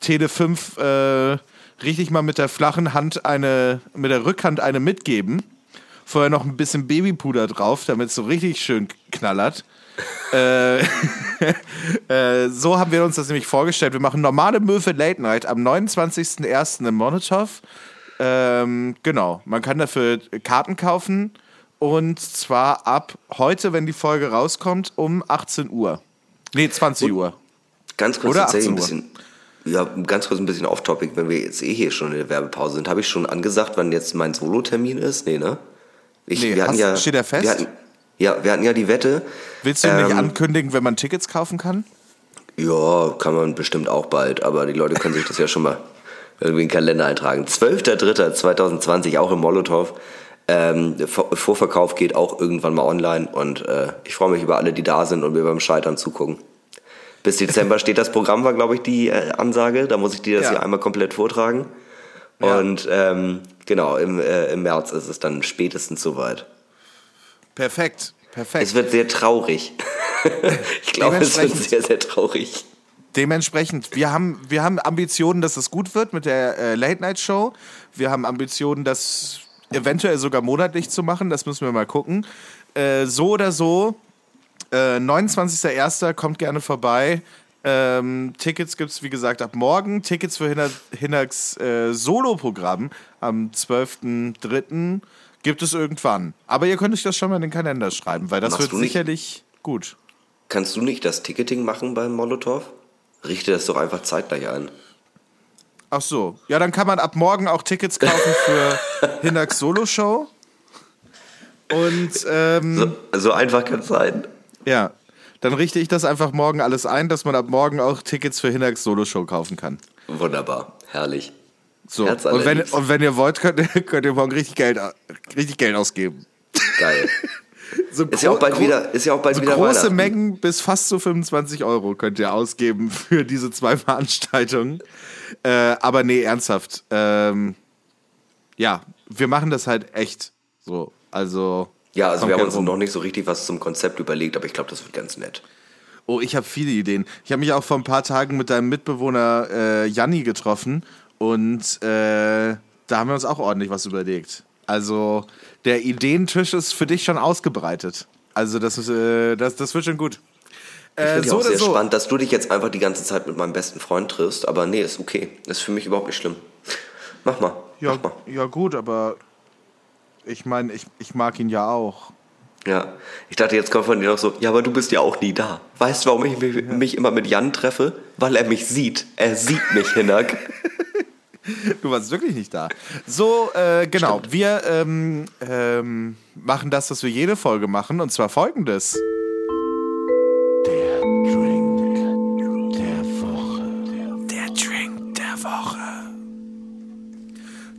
Tele 5 äh, richtig mal mit der flachen Hand eine, mit der Rückhand eine mitgeben. Vorher noch ein bisschen Babypuder drauf, damit es so richtig schön knallert. äh, äh, so haben wir uns das nämlich vorgestellt. Wir machen normale Möwe Late Night am 29.01. im Monotov. Ähm, genau, man kann dafür Karten kaufen. Und zwar ab heute, wenn die Folge rauskommt, um 18 Uhr. Nee, 20 Uhr. Ganz kurz Oder tatsächlich 18 ein Uhr. bisschen. Ja, ganz kurz ein bisschen off-topic, wenn wir jetzt eh hier schon in der Werbepause sind. Habe ich schon angesagt, wann jetzt mein Solo-Termin ist? Nee, ne? Ich, Nee, wir hatten hast- ja, steht der fest? Wir hatten, ja, wir hatten ja die Wette. Willst du nicht Ähm, ankündigen, wenn man Tickets kaufen kann? Ja, kann man bestimmt auch bald, aber die Leute können sich das ja schon mal irgendwie in den Kalender eintragen. 12.03.2020, auch im Molotow. Ähm, Vorverkauf geht auch irgendwann mal online und äh, ich freue mich über alle, die da sind und mir beim Scheitern zugucken. Bis Dezember steht das Programm, war glaube ich die äh, Ansage. Da muss ich dir das Ja. hier einmal komplett vortragen. Ja. Und ähm, genau, im, äh, im März ist es dann spätestens soweit. Perfekt, perfekt. Es wird sehr traurig. ich glaube, es wird sehr, sehr traurig. Dementsprechend, wir haben, wir haben Ambitionen, dass es gut wird mit der äh, Late-Night-Show. Wir haben Ambitionen, das eventuell sogar monatlich zu machen. Das müssen wir mal gucken. Äh, so oder so, äh, 29.01. kommt gerne vorbei. Ähm, Tickets gibt es, wie gesagt, ab morgen. Tickets für Hinner, Hinnacks äh, Solo-Programm am 12.03. gibt es irgendwann. Aber ihr könnt euch das schon mal in den Kalender schreiben, weil das Machst wird sicherlich gut. Kannst du nicht das Ticketing machen beim Molotow? Richte das doch einfach zeitgleich ein. Ach so. Ja, dann kann man ab morgen auch Tickets kaufen für Hinnacks Solo-Show. Und ähm, So, so einfach kann es sein. ja, dann richte ich das einfach morgen alles ein, dass man ab morgen auch Tickets für Hinnacks Solo-Show kaufen kann. Wunderbar, herrlich. So. Und wenn, und wenn ihr wollt, könnt, ihr- könnt ihr morgen richtig Geld, richtig Geld ausgeben. Geil. So Ist ja auch bald wieder, ist ja auch bald so wieder große. Mengen bis fast zu 25 Euro könnt ihr ausgeben für diese zwei Veranstaltungen. Äh, aber nee, ernsthaft. Ähm, ja, wir machen das halt echt so. Also. Ja, also wir haben uns rum. noch nicht so richtig was zum Konzept überlegt, aber ich glaube, das wird ganz nett. Oh, ich habe viele Ideen. Ich habe mich auch vor ein paar Tagen mit deinem Mitbewohner äh, Janni getroffen und äh, da haben wir uns auch ordentlich was überlegt. Also der Ideentisch ist für dich schon ausgebreitet. Also das, ist, äh, das, das wird schon gut. Ich Äh, finde ja so auch sehr so. spannend, dass du dich jetzt einfach die ganze Zeit mit meinem besten Freund triffst, aber nee, ist okay. Ist für mich überhaupt nicht schlimm. Mach mal. Ja, Mach mal. ja gut, aber ich meine, ich, ich mag ihn ja auch. Ja. Ich dachte, jetzt kommt von dir noch so, ja, aber du bist ja auch nie da. Weißt du, warum ich mich, mich immer mit Jan treffe? Weil er mich sieht. Er sieht mich, Hinak. Du warst wirklich nicht da. So, äh, genau. Wir ähm, ähm, machen das, was wir jede Folge machen, und zwar folgendes. Der Drink der Woche. Der Drink der Woche.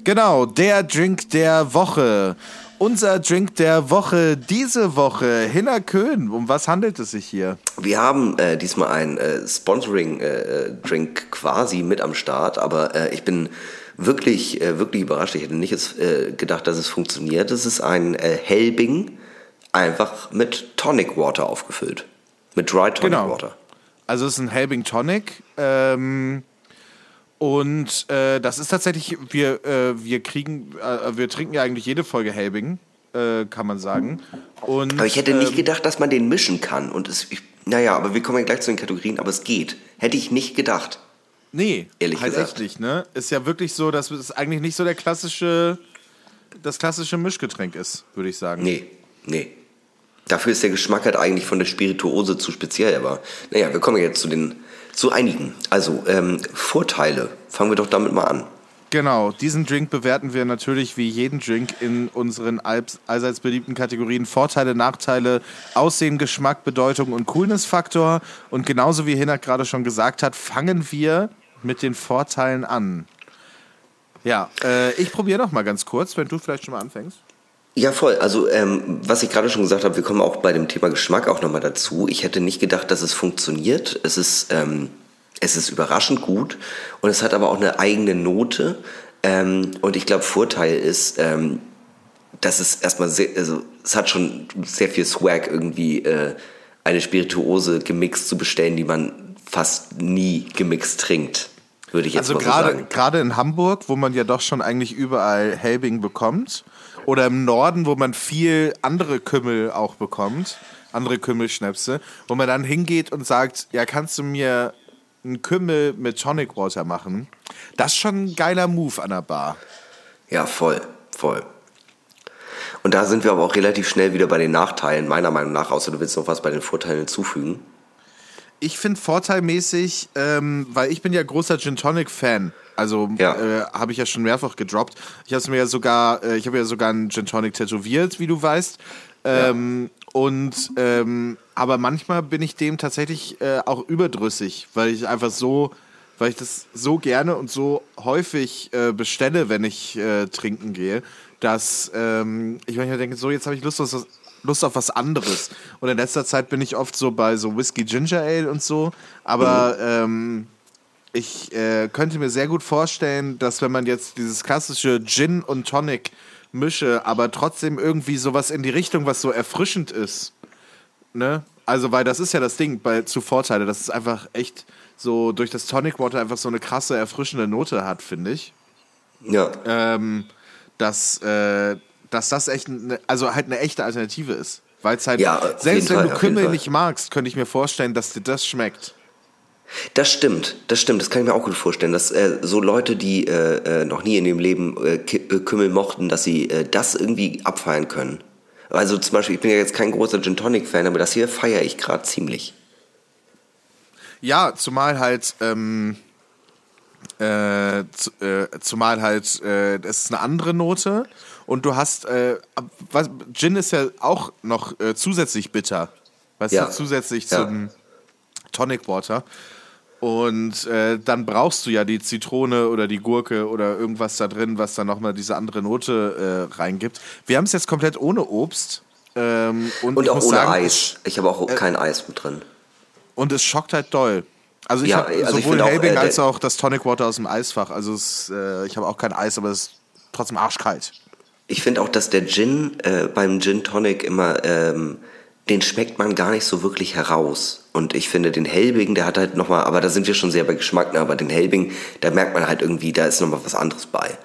Genau, der Drink der Woche. Unser Drink der Woche diese Woche. Hinner Köhn, um was handelt es sich hier? Wir haben äh, diesmal einen äh, Sponsoring-Drink quasi mit am Start, aber äh, ich bin wirklich, äh, wirklich überrascht. Ich hätte nicht äh, gedacht, dass es funktioniert. Es ist ein äh, Helbing, einfach mit Tonic Water aufgefüllt. Mit Dry Tonic Genau. Water. Also es ist ein Helbing Tonic. Ähm, und äh, das ist tatsächlich, wir, äh, wir kriegen, äh, wir trinken ja eigentlich jede Folge Helbing, äh, kann man sagen. Und, Aber ich hätte nicht ähm, gedacht, dass man den mischen kann. Und es, ich, naja, aber wir kommen ja gleich zu den Kategorien, aber es geht. Hätte ich nicht gedacht. Nee, Ehrlich halt gesagt. echt ne? Ist ja wirklich so, dass es eigentlich nicht so der klassische, das klassische Mischgetränk ist, würde ich sagen. Nee, nee. Dafür ist der Geschmack halt eigentlich von der Spirituose zu speziell, aber naja, wir kommen jetzt zu den, zu einigen. Also, ähm, Vorteile. Fangen wir doch damit mal an. Genau, diesen Drink bewerten wir natürlich wie jeden Drink in unseren allseits beliebten Kategorien Vorteile, Nachteile, Aussehen, Geschmack, Bedeutung und Coolness-Faktor. Und genauso wie Hinak gerade schon gesagt hat, fangen wir mit den Vorteilen an. Ja, äh, ich probiere noch mal ganz kurz, wenn du vielleicht schon mal anfängst. Ja, voll. Also, ähm, was ich gerade schon gesagt habe, wir kommen auch bei dem Thema Geschmack auch nochmal dazu. Ich hätte nicht gedacht, dass es funktioniert. Es ist, ähm, es ist überraschend gut und es hat aber auch eine eigene Note. Ähm, und ich glaube, Vorteil ist, ähm, dass es erstmal sehr, also es hat schon sehr viel Swag irgendwie, äh, eine Spirituose gemixt zu bestellen, die man fast nie gemixt trinkt, würde ich jetzt also mal grade, so sagen. Gerade in Hamburg, wo man ja doch schon eigentlich überall Helbing bekommt, oder im Norden, wo man viel andere Kümmel auch bekommt, andere Kümmelschnäpse, wo man dann hingeht und sagt, ja, kannst du mir einen Kümmel mit Tonic Water machen? Das ist schon ein geiler Move an der Bar. Ja, voll, voll. Und da sind wir aber auch relativ schnell wieder bei den Nachteilen, meiner Meinung nach, außer du willst noch was bei den Vorteilen hinzufügen. Ich finde vorteilmäßig, ähm, weil ich bin ja großer Gin Tonic Fan. Also Ja. äh, habe ich ja schon mehrfach gedroppt. Ich habe mir ja sogar, äh, ich habe ja sogar einen Gin Tonic tätowiert, wie du weißt. Ähm, Und ähm, aber manchmal bin ich dem tatsächlich äh, auch überdrüssig, weil ich einfach so, weil ich das so gerne und so häufig äh, bestelle, wenn ich äh, trinken gehe, dass ähm, ich manchmal denke, so jetzt habe ich Lust auf, was- Lust auf was anderes. Und in letzter Zeit bin ich oft so bei so Whisky Ginger Ale und so, aber ähm, ich äh, könnte mir sehr gut vorstellen, dass wenn man jetzt dieses klassische Gin und Tonic mische, aber trotzdem irgendwie sowas in die Richtung, was so erfrischend ist, ne? Also, weil das ist ja das Ding bei, zu Vorteile, dass es einfach echt so durch das Tonic Water einfach so eine krasse, erfrischende Note hat, finde ich. Ja. Ähm, dass, äh, dass das echt, eine, also halt eine echte Alternative ist. Weil es halt, Ja, selbst wenn Fall, du Kümmel nicht magst, könnte ich mir vorstellen, dass dir das schmeckt. Das stimmt, das stimmt, das kann ich mir auch gut vorstellen, dass äh, so Leute, die äh, äh, noch nie in ihrem Leben äh, äh, Kümmel mochten, dass sie äh, das irgendwie abfeiern können. Also zum Beispiel, ich bin ja jetzt kein großer Gin Tonic Fan, aber das hier feiere ich gerade ziemlich. Ja, zumal halt, ähm, äh, zu, zumal halt, es ist eine andere Note und du hast, äh, was, Gin ist ja auch noch zusätzlich bitter. Weißt Ja. du, zusätzlich Ja. zum Tonic Water. Und äh, dann brauchst du ja die Zitrone oder die Gurke oder irgendwas da drin, was dann nochmal diese andere Note äh, reingibt. Wir haben es jetzt komplett ohne Obst. Ähm, und Und auch ohne sagen, Eis. Ich habe auch kein Eis mit drin. Und es schockt halt doll. Also ich Ja, habe also ich sowohl Helbing äh, als auch das Tonic Water aus dem Eisfach. Also es, äh, ich habe auch kein Eis, aber es ist trotzdem arschkalt. Ich finde auch, dass der Gin äh, beim Gin Tonic immer, ähm, den schmeckt man gar nicht so wirklich heraus. Und ich finde den Helbing, der hat halt nochmal, aber da sind wir schon sehr bei Geschmack, ne? aber den Helbing, da merkt man halt irgendwie, da ist nochmal was anderes bei.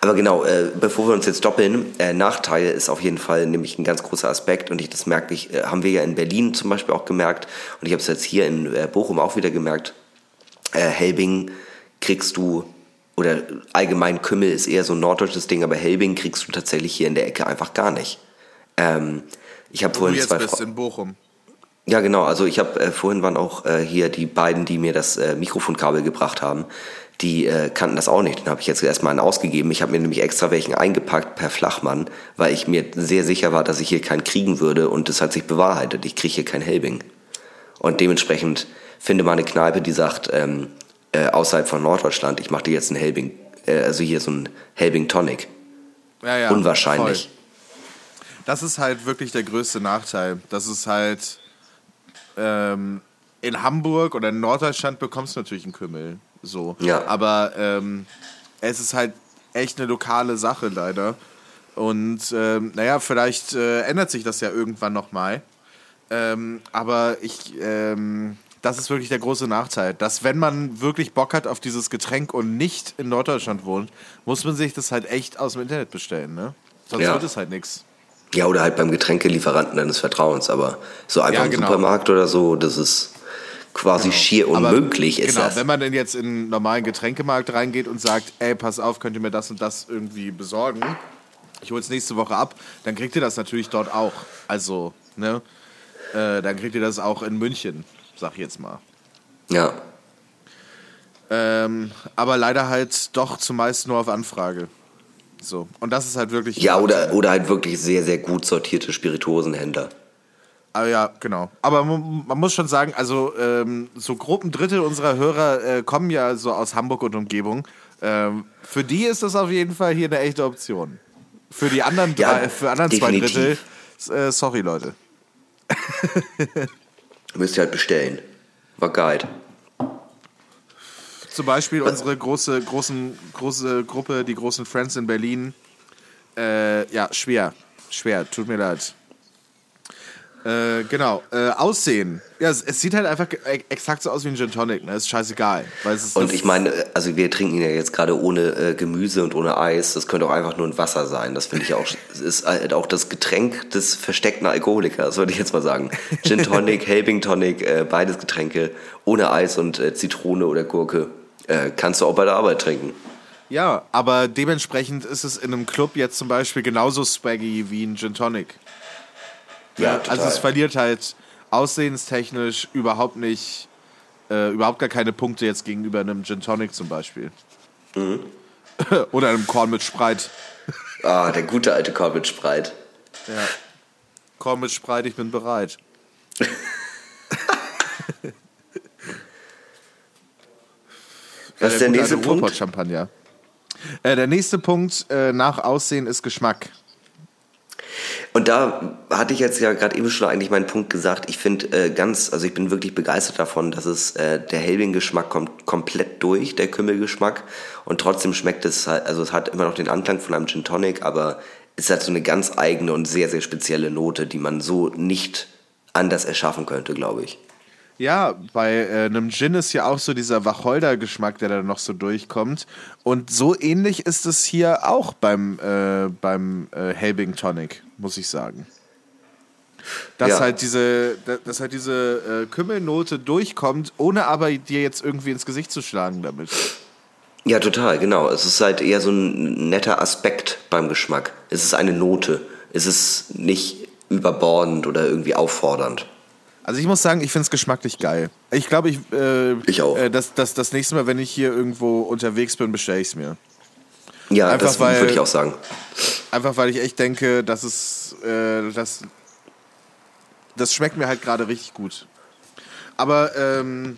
Aber genau, äh, bevor wir uns jetzt doppeln, äh, Nachteil ist auf jeden Fall nämlich ein ganz großer Aspekt und ich, das merke ich, äh, haben wir ja in Berlin zum Beispiel auch gemerkt und ich habe es jetzt hier in äh, Bochum auch wieder gemerkt, äh, Helbing kriegst du, oder allgemein Kümmel ist eher so ein norddeutsches Ding, aber Helbing kriegst du tatsächlich hier in der Ecke einfach gar nicht. Ähm, ich habe Wo du vorhin jetzt zwei bist in Bochum. Ja, genau. Also ich habe äh, vorhin waren auch äh, hier die beiden, die mir das äh, Mikrofonkabel gebracht haben. Die äh, kannten das auch nicht. Den habe ich jetzt erstmal einen ausgegeben. Ich habe mir nämlich extra welchen eingepackt per Flachmann, weil ich mir sehr sicher war, dass ich hier keinen kriegen würde. Und das hat sich bewahrheitet. Ich kriege hier kein Helbing. Und dementsprechend finde mal eine Kneipe, die sagt, ähm, äh, außerhalb von Norddeutschland, ich mache dir jetzt einen Helbing, äh, also hier so ein Helbing Tonic. Ja, ja, Unwahrscheinlich. voll. Das ist halt wirklich der größte Nachteil. Das ist halt ähm, in Hamburg oder in Norddeutschland bekommst du natürlich einen Kümmel. So. Ja. Aber ähm, es ist halt echt eine lokale Sache leider. Und ähm, naja, vielleicht äh, ändert sich das ja irgendwann nochmal. Ähm, aber ich, ähm, das ist wirklich der große Nachteil, dass wenn man wirklich Bock hat auf dieses Getränk und nicht in Norddeutschland wohnt, muss man sich das halt echt aus dem Internet bestellen, ne? Sonst Ja. wird es halt nichts. Ja, oder halt beim Getränkelieferanten deines Vertrauens, aber so einfach Ja, im genau. Supermarkt oder so, das ist quasi schier Aber unmöglich, ist genau, das. wenn man denn jetzt in einen normalen Getränkemarkt reingeht und sagt, ey, pass auf, könnt ihr mir das und das irgendwie besorgen? Ich hole es nächste Woche ab, dann kriegt ihr das natürlich dort auch. Also, ne? Äh, dann kriegt ihr das auch in München, sag ich jetzt mal. Ja. Ähm, aber leider halt doch zumeist nur auf Anfrage. So. Und das ist halt wirklich. Ja, oder, oder halt wirklich sehr, sehr gut sortierte Spirituosenhändler. Ah, ja, genau. Aber man, muss schon sagen, also ähm, so grob ein Drittel unserer Hörer äh, kommen ja so aus Hamburg und Umgebung. Ähm, für die ist das auf jeden Fall hier eine echte Option. Für die anderen drei, Ja, für anderen zwei. Drittel, äh, sorry Leute. Müsst ihr halt bestellen. War geil. Zum Beispiel unsere große, großen, große Gruppe, die großen Friends in Berlin. Äh, ja, schwer. Schwer, tut mir leid. Äh, genau. Äh, Aussehen. Ja, es, es sieht halt einfach e- exakt so aus wie ein Gin Tonic, ne? Ist scheißegal. Ist Und ich meine, also wir trinken ihn ja jetzt gerade ohne äh, Gemüse und ohne Eis. Das könnte auch einfach nur ein Wasser sein. Das finde ich auch, ist halt auch das Getränk des versteckten Alkoholikers, würde ich jetzt mal sagen. Gin Tonic, Helbing Tonic, äh, beides Getränke ohne Eis und äh, Zitrone oder Gurke. Äh, kannst du auch bei der Arbeit trinken. Ja, aber dementsprechend ist es in einem Club jetzt zum Beispiel genauso swaggy wie ein Gin Tonic. Ja, Also es verliert halt aussehenstechnisch überhaupt nicht, äh, überhaupt gar keine Punkte jetzt gegenüber einem Gin Tonic zum Beispiel. Mhm. Oder einem Korn mit Spreit. Ah, der gute alte Corbett Spreit. Ja. Korn mit Spreit, ich bin bereit. Was ist der nächste Punkt? Champagner. Äh, der nächste Punkt äh, nach Aussehen ist Geschmack. Und da hatte ich jetzt ja gerade eben schon eigentlich meinen Punkt gesagt. Ich finde äh, ganz, also ich bin wirklich begeistert davon, dass es äh, der Helbing-Geschmack kommt komplett durch, der Kümmelgeschmack. Und trotzdem schmeckt es halt, also es hat immer noch den Anklang von einem Gin Tonic, aber es hat so eine ganz eigene und sehr, sehr spezielle Note, die man so nicht anders erschaffen könnte, glaube ich. Ja, bei äh, einem Gin ist ja auch so dieser Wacholder-Geschmack, der da noch so durchkommt. Und so ähnlich ist es hier auch beim, äh, beim äh, Helbing Tonic, muss ich sagen. Dass Ja. halt diese, da- dass halt diese äh, Kümmelnote durchkommt, ohne aber dir jetzt irgendwie ins Gesicht zu schlagen damit. Ja, total, genau. Es ist halt eher so ein netter Aspekt beim Geschmack. Es ist eine Note. Es ist nicht überbordend oder irgendwie auffordernd. Also ich muss sagen, ich finde es geschmacklich geil. Ich glaube, ich, äh, Ich auch. Äh, das, das, das nächste Mal, wenn ich hier irgendwo unterwegs bin, bestelle ich es mir. Ja, Einfach das weil- würde ich auch sagen. Einfach weil ich echt denke, dass es, äh, das, das schmeckt mir halt gerade richtig gut. Aber, ähm,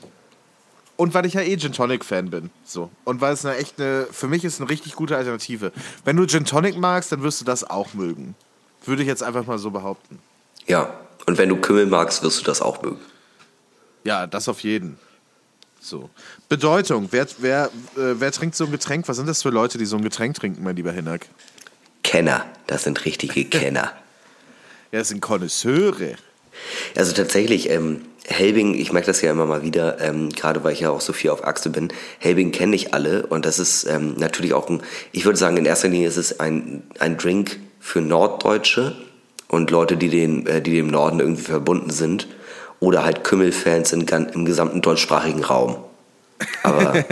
und weil ich ja eh Gin Tonic Fan bin. So. Und weil es eine echt eine, für mich ist eine richtig gute Alternative. Wenn du Gin Tonic magst, dann wirst du das auch mögen. Würde ich jetzt einfach mal so behaupten. Ja, und wenn du Kümmel magst, wirst du das auch mögen. Ja, das auf jeden. So. Bedeutung. Wer, wer, äh, wer trinkt so ein Getränk? Was sind das für Leute, die so ein Getränk trinken, mein lieber Hinak? Kenner, das sind richtige Kenner. Ja, das sind Konnoisseure. Also tatsächlich, ähm, Helbing, ich merke das ja immer mal wieder, ähm, gerade weil ich ja auch so viel auf Achse bin, Helbing kenne ich alle und das ist ähm, natürlich auch ein, ich würde sagen, in erster Linie ist es ein, ein Drink für Norddeutsche und Leute, die, den, äh, die dem Norden irgendwie verbunden sind oder halt Kümmelfans in, im gesamten deutschsprachigen Raum. Aber,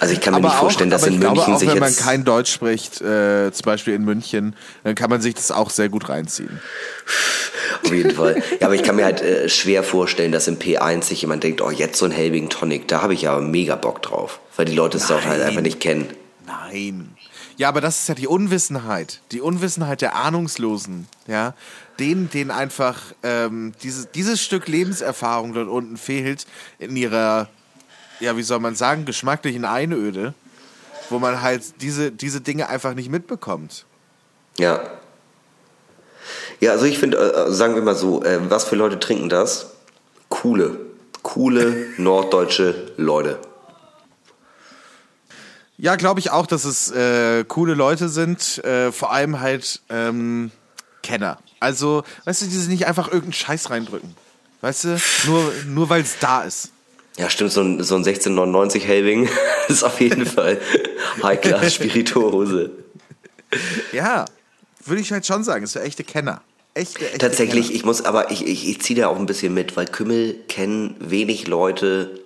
also ich kann mir nicht vorstellen, dass aber in ich München glaube auch, sich wenn man jetzt... kein Deutsch spricht, äh, zum Beispiel in München, dann kann man sich das auch sehr gut reinziehen. Auf jeden Fall. Ja, aber ich kann mir halt äh, schwer vorstellen, dass im P1 sich jemand denkt, oh, jetzt so ein Helbing Tonic, da habe ich aber mega Bock drauf. Weil die Leute es doch halt einfach nicht kennen. Nein. Ja, aber das ist ja die Unwissenheit. Die Unwissenheit der Ahnungslosen. Ja, denen, denen einfach ähm, dieses, dieses Stück Lebenserfahrung dort unten fehlt in ihrer, ja, wie soll man sagen, geschmacklichen Einöde, wo man halt diese, diese Dinge einfach nicht mitbekommt. Ja. Ja, also ich finde, äh, sagen wir mal so, äh, was für Leute trinken das? Coole, coole norddeutsche Leute. Ja, glaube ich auch, dass es äh, coole Leute sind, äh, vor allem halt ähm, Kenner. Also, weißt du, die sich nicht einfach irgendeinen Scheiß reindrücken. Weißt du, nur, nur weil es da ist. Ja, stimmt, so ein, so ein 1699 Helbing ist auf jeden Fall High-Class Spirituose. Ja, würde ich halt schon sagen, es sind echte Kenner. Echte, echte Tatsächlich, Kenner. ich muss, aber ich, ich, ich ziehe da auch ein bisschen mit, weil Kümmel kennen wenig Leute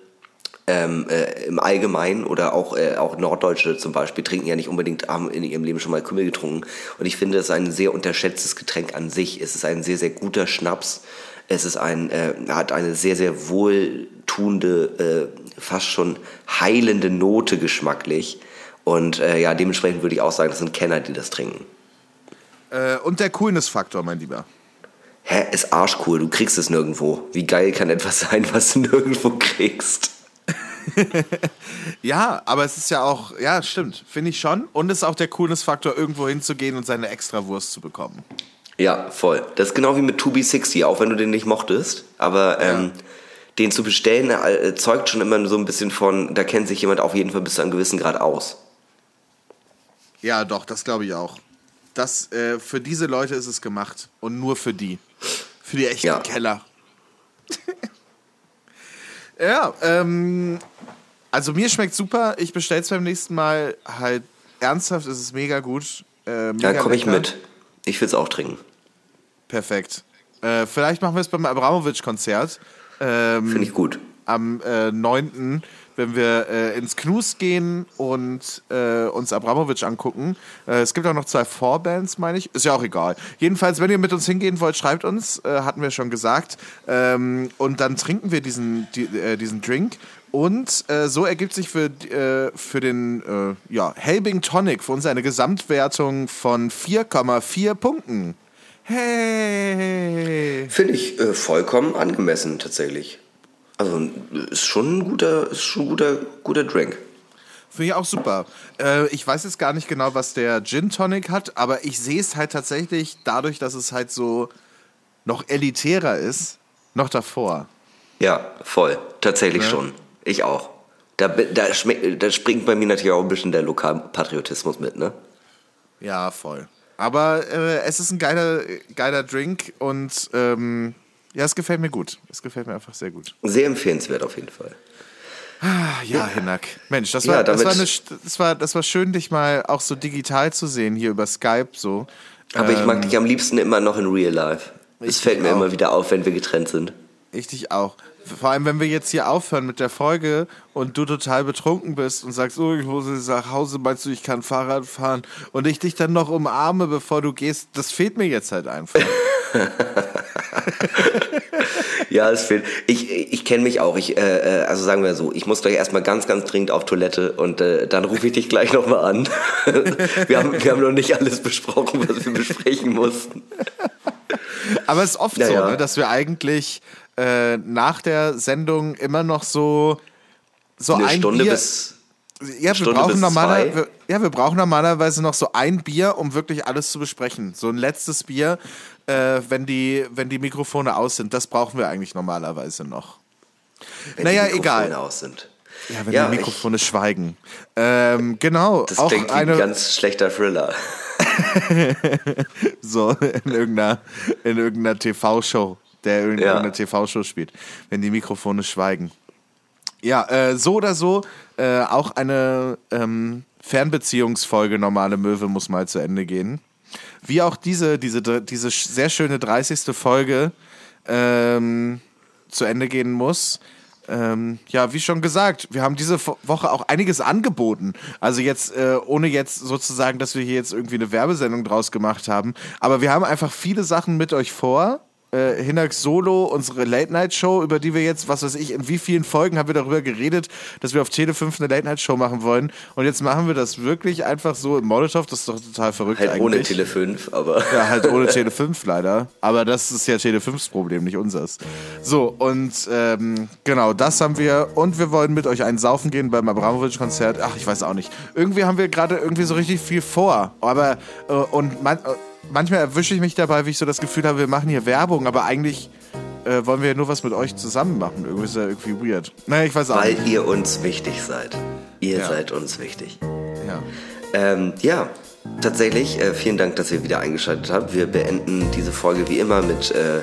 ähm, äh, im Allgemeinen oder auch, äh, auch Norddeutsche zum Beispiel trinken ja nicht unbedingt haben in ihrem Leben schon mal Kümmel getrunken. Und ich finde, es ist ein sehr unterschätztes Getränk an sich. Es ist ein sehr, sehr guter Schnaps. Es ist ein, äh, hat eine sehr, sehr wohltuende, äh, fast schon heilende Note geschmacklich. Und äh, ja, dementsprechend würde ich auch sagen, das sind Kenner, die das trinken. Äh, und der Coolness-Faktor, mein Lieber. Hä, ist arschcool, du kriegst es nirgendwo. Wie geil kann etwas sein, was du nirgendwo kriegst? Ja, aber es ist ja auch, ja, stimmt, finde ich schon. Und es ist auch der Coolness-Faktor, irgendwo hinzugehen und seine Extrawurst zu bekommen. Ja, voll. Das ist genau wie mit 2B60, auch wenn du den nicht mochtest. Aber ähm, den zu bestellen äh, zeugt schon immer so ein bisschen von, da kennt sich jemand auf jeden Fall bis zu einem gewissen Grad aus. Ja, doch, das glaube ich auch. Das, äh, für diese Leute ist es gemacht. Und nur für die. Für die echten Ja. Keller. Ja, ähm, also mir schmeckt super. Ich bestelle es beim nächsten Mal halt ernsthaft. Es ist mega gut. Äh, mega Ja, komme ich mit. Ich will es auch trinken. Perfekt. Äh, vielleicht machen wir es beim Abramowitsch-Konzert. Ähm, Finde ich gut. Am äh, 9., wenn wir äh, ins Knus gehen und äh, uns Abramowitsch angucken. Äh, es gibt auch noch zwei Vorbands, meine ich. Ist ja auch egal. Jedenfalls, wenn ihr mit uns hingehen wollt, schreibt uns, äh, hatten wir schon gesagt. Ähm, und dann trinken wir diesen, die, äh, diesen Drink. Und äh, so ergibt sich für, für den ja, Helbing Tonic für uns eine Gesamtwertung von 4,4 Punkten. Hey! Finde ich vollkommen angemessen tatsächlich. Also ist schon ein guter, ist schon ein guter, guter Drink. Finde ich auch super. Äh, ich weiß jetzt gar nicht genau, was der Gin Tonic hat, aber ich sehe es halt tatsächlich dadurch, dass es halt so noch elitärer ist, noch davor. Ja, voll. Tatsächlich schon. Ich auch. Da, da, da springt bei mir natürlich auch ein bisschen der Lokalpatriotismus mit, ne? Ja, voll. Aber äh, es ist ein geiler, geiler Drink und ähm, ja, es gefällt mir gut. Es gefällt mir einfach sehr gut. Sehr empfehlenswert auf jeden Fall. Ah, ja, Hinak. Mensch, das Ja, war, das, damit- war eine, das, war, das war schön, dich mal auch so digital zu sehen, hier über Skype so. Aber ich mag Ähm, dich am liebsten immer noch in Real Life. Es fällt mir auch. immer wieder auf, wenn wir getrennt sind. Ich dich auch. Vor allem, wenn wir jetzt hier aufhören mit der Folge und du total betrunken bist und sagst, oh, ich muss jetzt nach Hause, meinst du, ich kann Fahrrad fahren und ich dich dann noch umarme, bevor du gehst, das fehlt mir jetzt halt einfach. Ja, es fehlt. Ich, ich kenne mich auch. Ich, äh, äh, also sagen wir so, ich muss gleich erstmal ganz, ganz dringend auf Toilette und äh, dann rufe ich dich gleich nochmal an. wir, haben, wir haben noch nicht alles besprochen, was wir besprechen mussten. Aber es ist oft Ja, so. Ne, dass wir eigentlich äh, nach der Sendung immer noch so, so Eine ein Stunde Bier, bis. ja, wir Stunde brauchen bis normaler, wir, ja, wir brauchen normalerweise noch so ein Bier, um wirklich alles zu besprechen. So ein letztes Bier, äh, wenn, die, wenn die Mikrofone aus sind. Das brauchen wir eigentlich normalerweise noch. Wenn Naja, die Mikrofone egal. aus sind. Ja, wenn Ja, die Mikrofone schweigen. Ähm, genau. Das auch klingt wie eine, ein ganz schlechter Thriller. so in irgendeiner, in irgendeiner TV-Show, der in Ja. TV-Show spielt, wenn die Mikrofone schweigen. Ja, äh, so oder so, äh, auch eine ähm, Fernbeziehungsfolge Normale Möwe muss mal zu Ende gehen. Wie auch diese, diese, diese sehr schöne 30. Folge ähm, zu Ende gehen muss. Ähm, ja, wie schon gesagt, wir haben diese Woche auch einiges angeboten. Also jetzt, äh, ohne jetzt sozusagen, dass wir hier jetzt irgendwie eine Werbesendung draus gemacht haben. Aber wir haben einfach viele Sachen mit euch vor. Äh, Hinax Solo, unsere Late-Night-Show, über die wir jetzt, was weiß ich, in wie vielen Folgen haben wir darüber geredet, dass wir auf Tele 5 eine Late-Night-Show machen wollen. Und jetzt machen wir das wirklich einfach so in Molotow. Das ist doch total verrückt Halt eigentlich. ohne Tele 5, aber. Ja, halt ohne Tele 5 leider. Aber das ist ja Tele 5s Problem, nicht unseres. So, und ähm, genau, das haben wir. Und wir wollen mit euch einen Saufen gehen beim Abramowitsch-Konzert. Ach, ich weiß auch nicht. Irgendwie haben wir gerade irgendwie so richtig viel vor. Aber, äh, und man, äh, manchmal erwische ich mich dabei, wie ich so das Gefühl habe, wir machen hier Werbung, aber eigentlich äh, wollen wir ja nur was mit euch zusammen machen. Irgendwie ist ja irgendwie weird. Naja, ich weiß auch Weil nicht. ihr uns wichtig seid. Ihr Ja. seid uns wichtig. Ja. Ähm, ja, tatsächlich, äh, vielen Dank, dass ihr wieder eingeschaltet habt. Wir beenden diese Folge wie immer mit äh,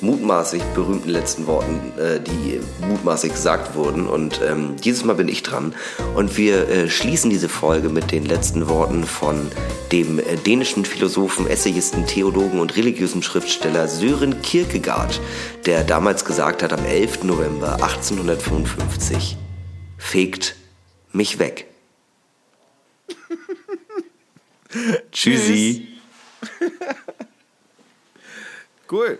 mutmaßlich berühmten letzten Worten, äh, die mutmaßlich gesagt wurden. Und ähm, dieses Mal bin ich dran. Und wir äh, schließen diese Folge mit den letzten Worten von dem äh, dänischen Philosophen, Essayisten, Theologen und religiösen Schriftsteller Sören Kierkegaard, der damals gesagt hat, am 11. November 1855, fegt mich weg. Tschüssi. Cool.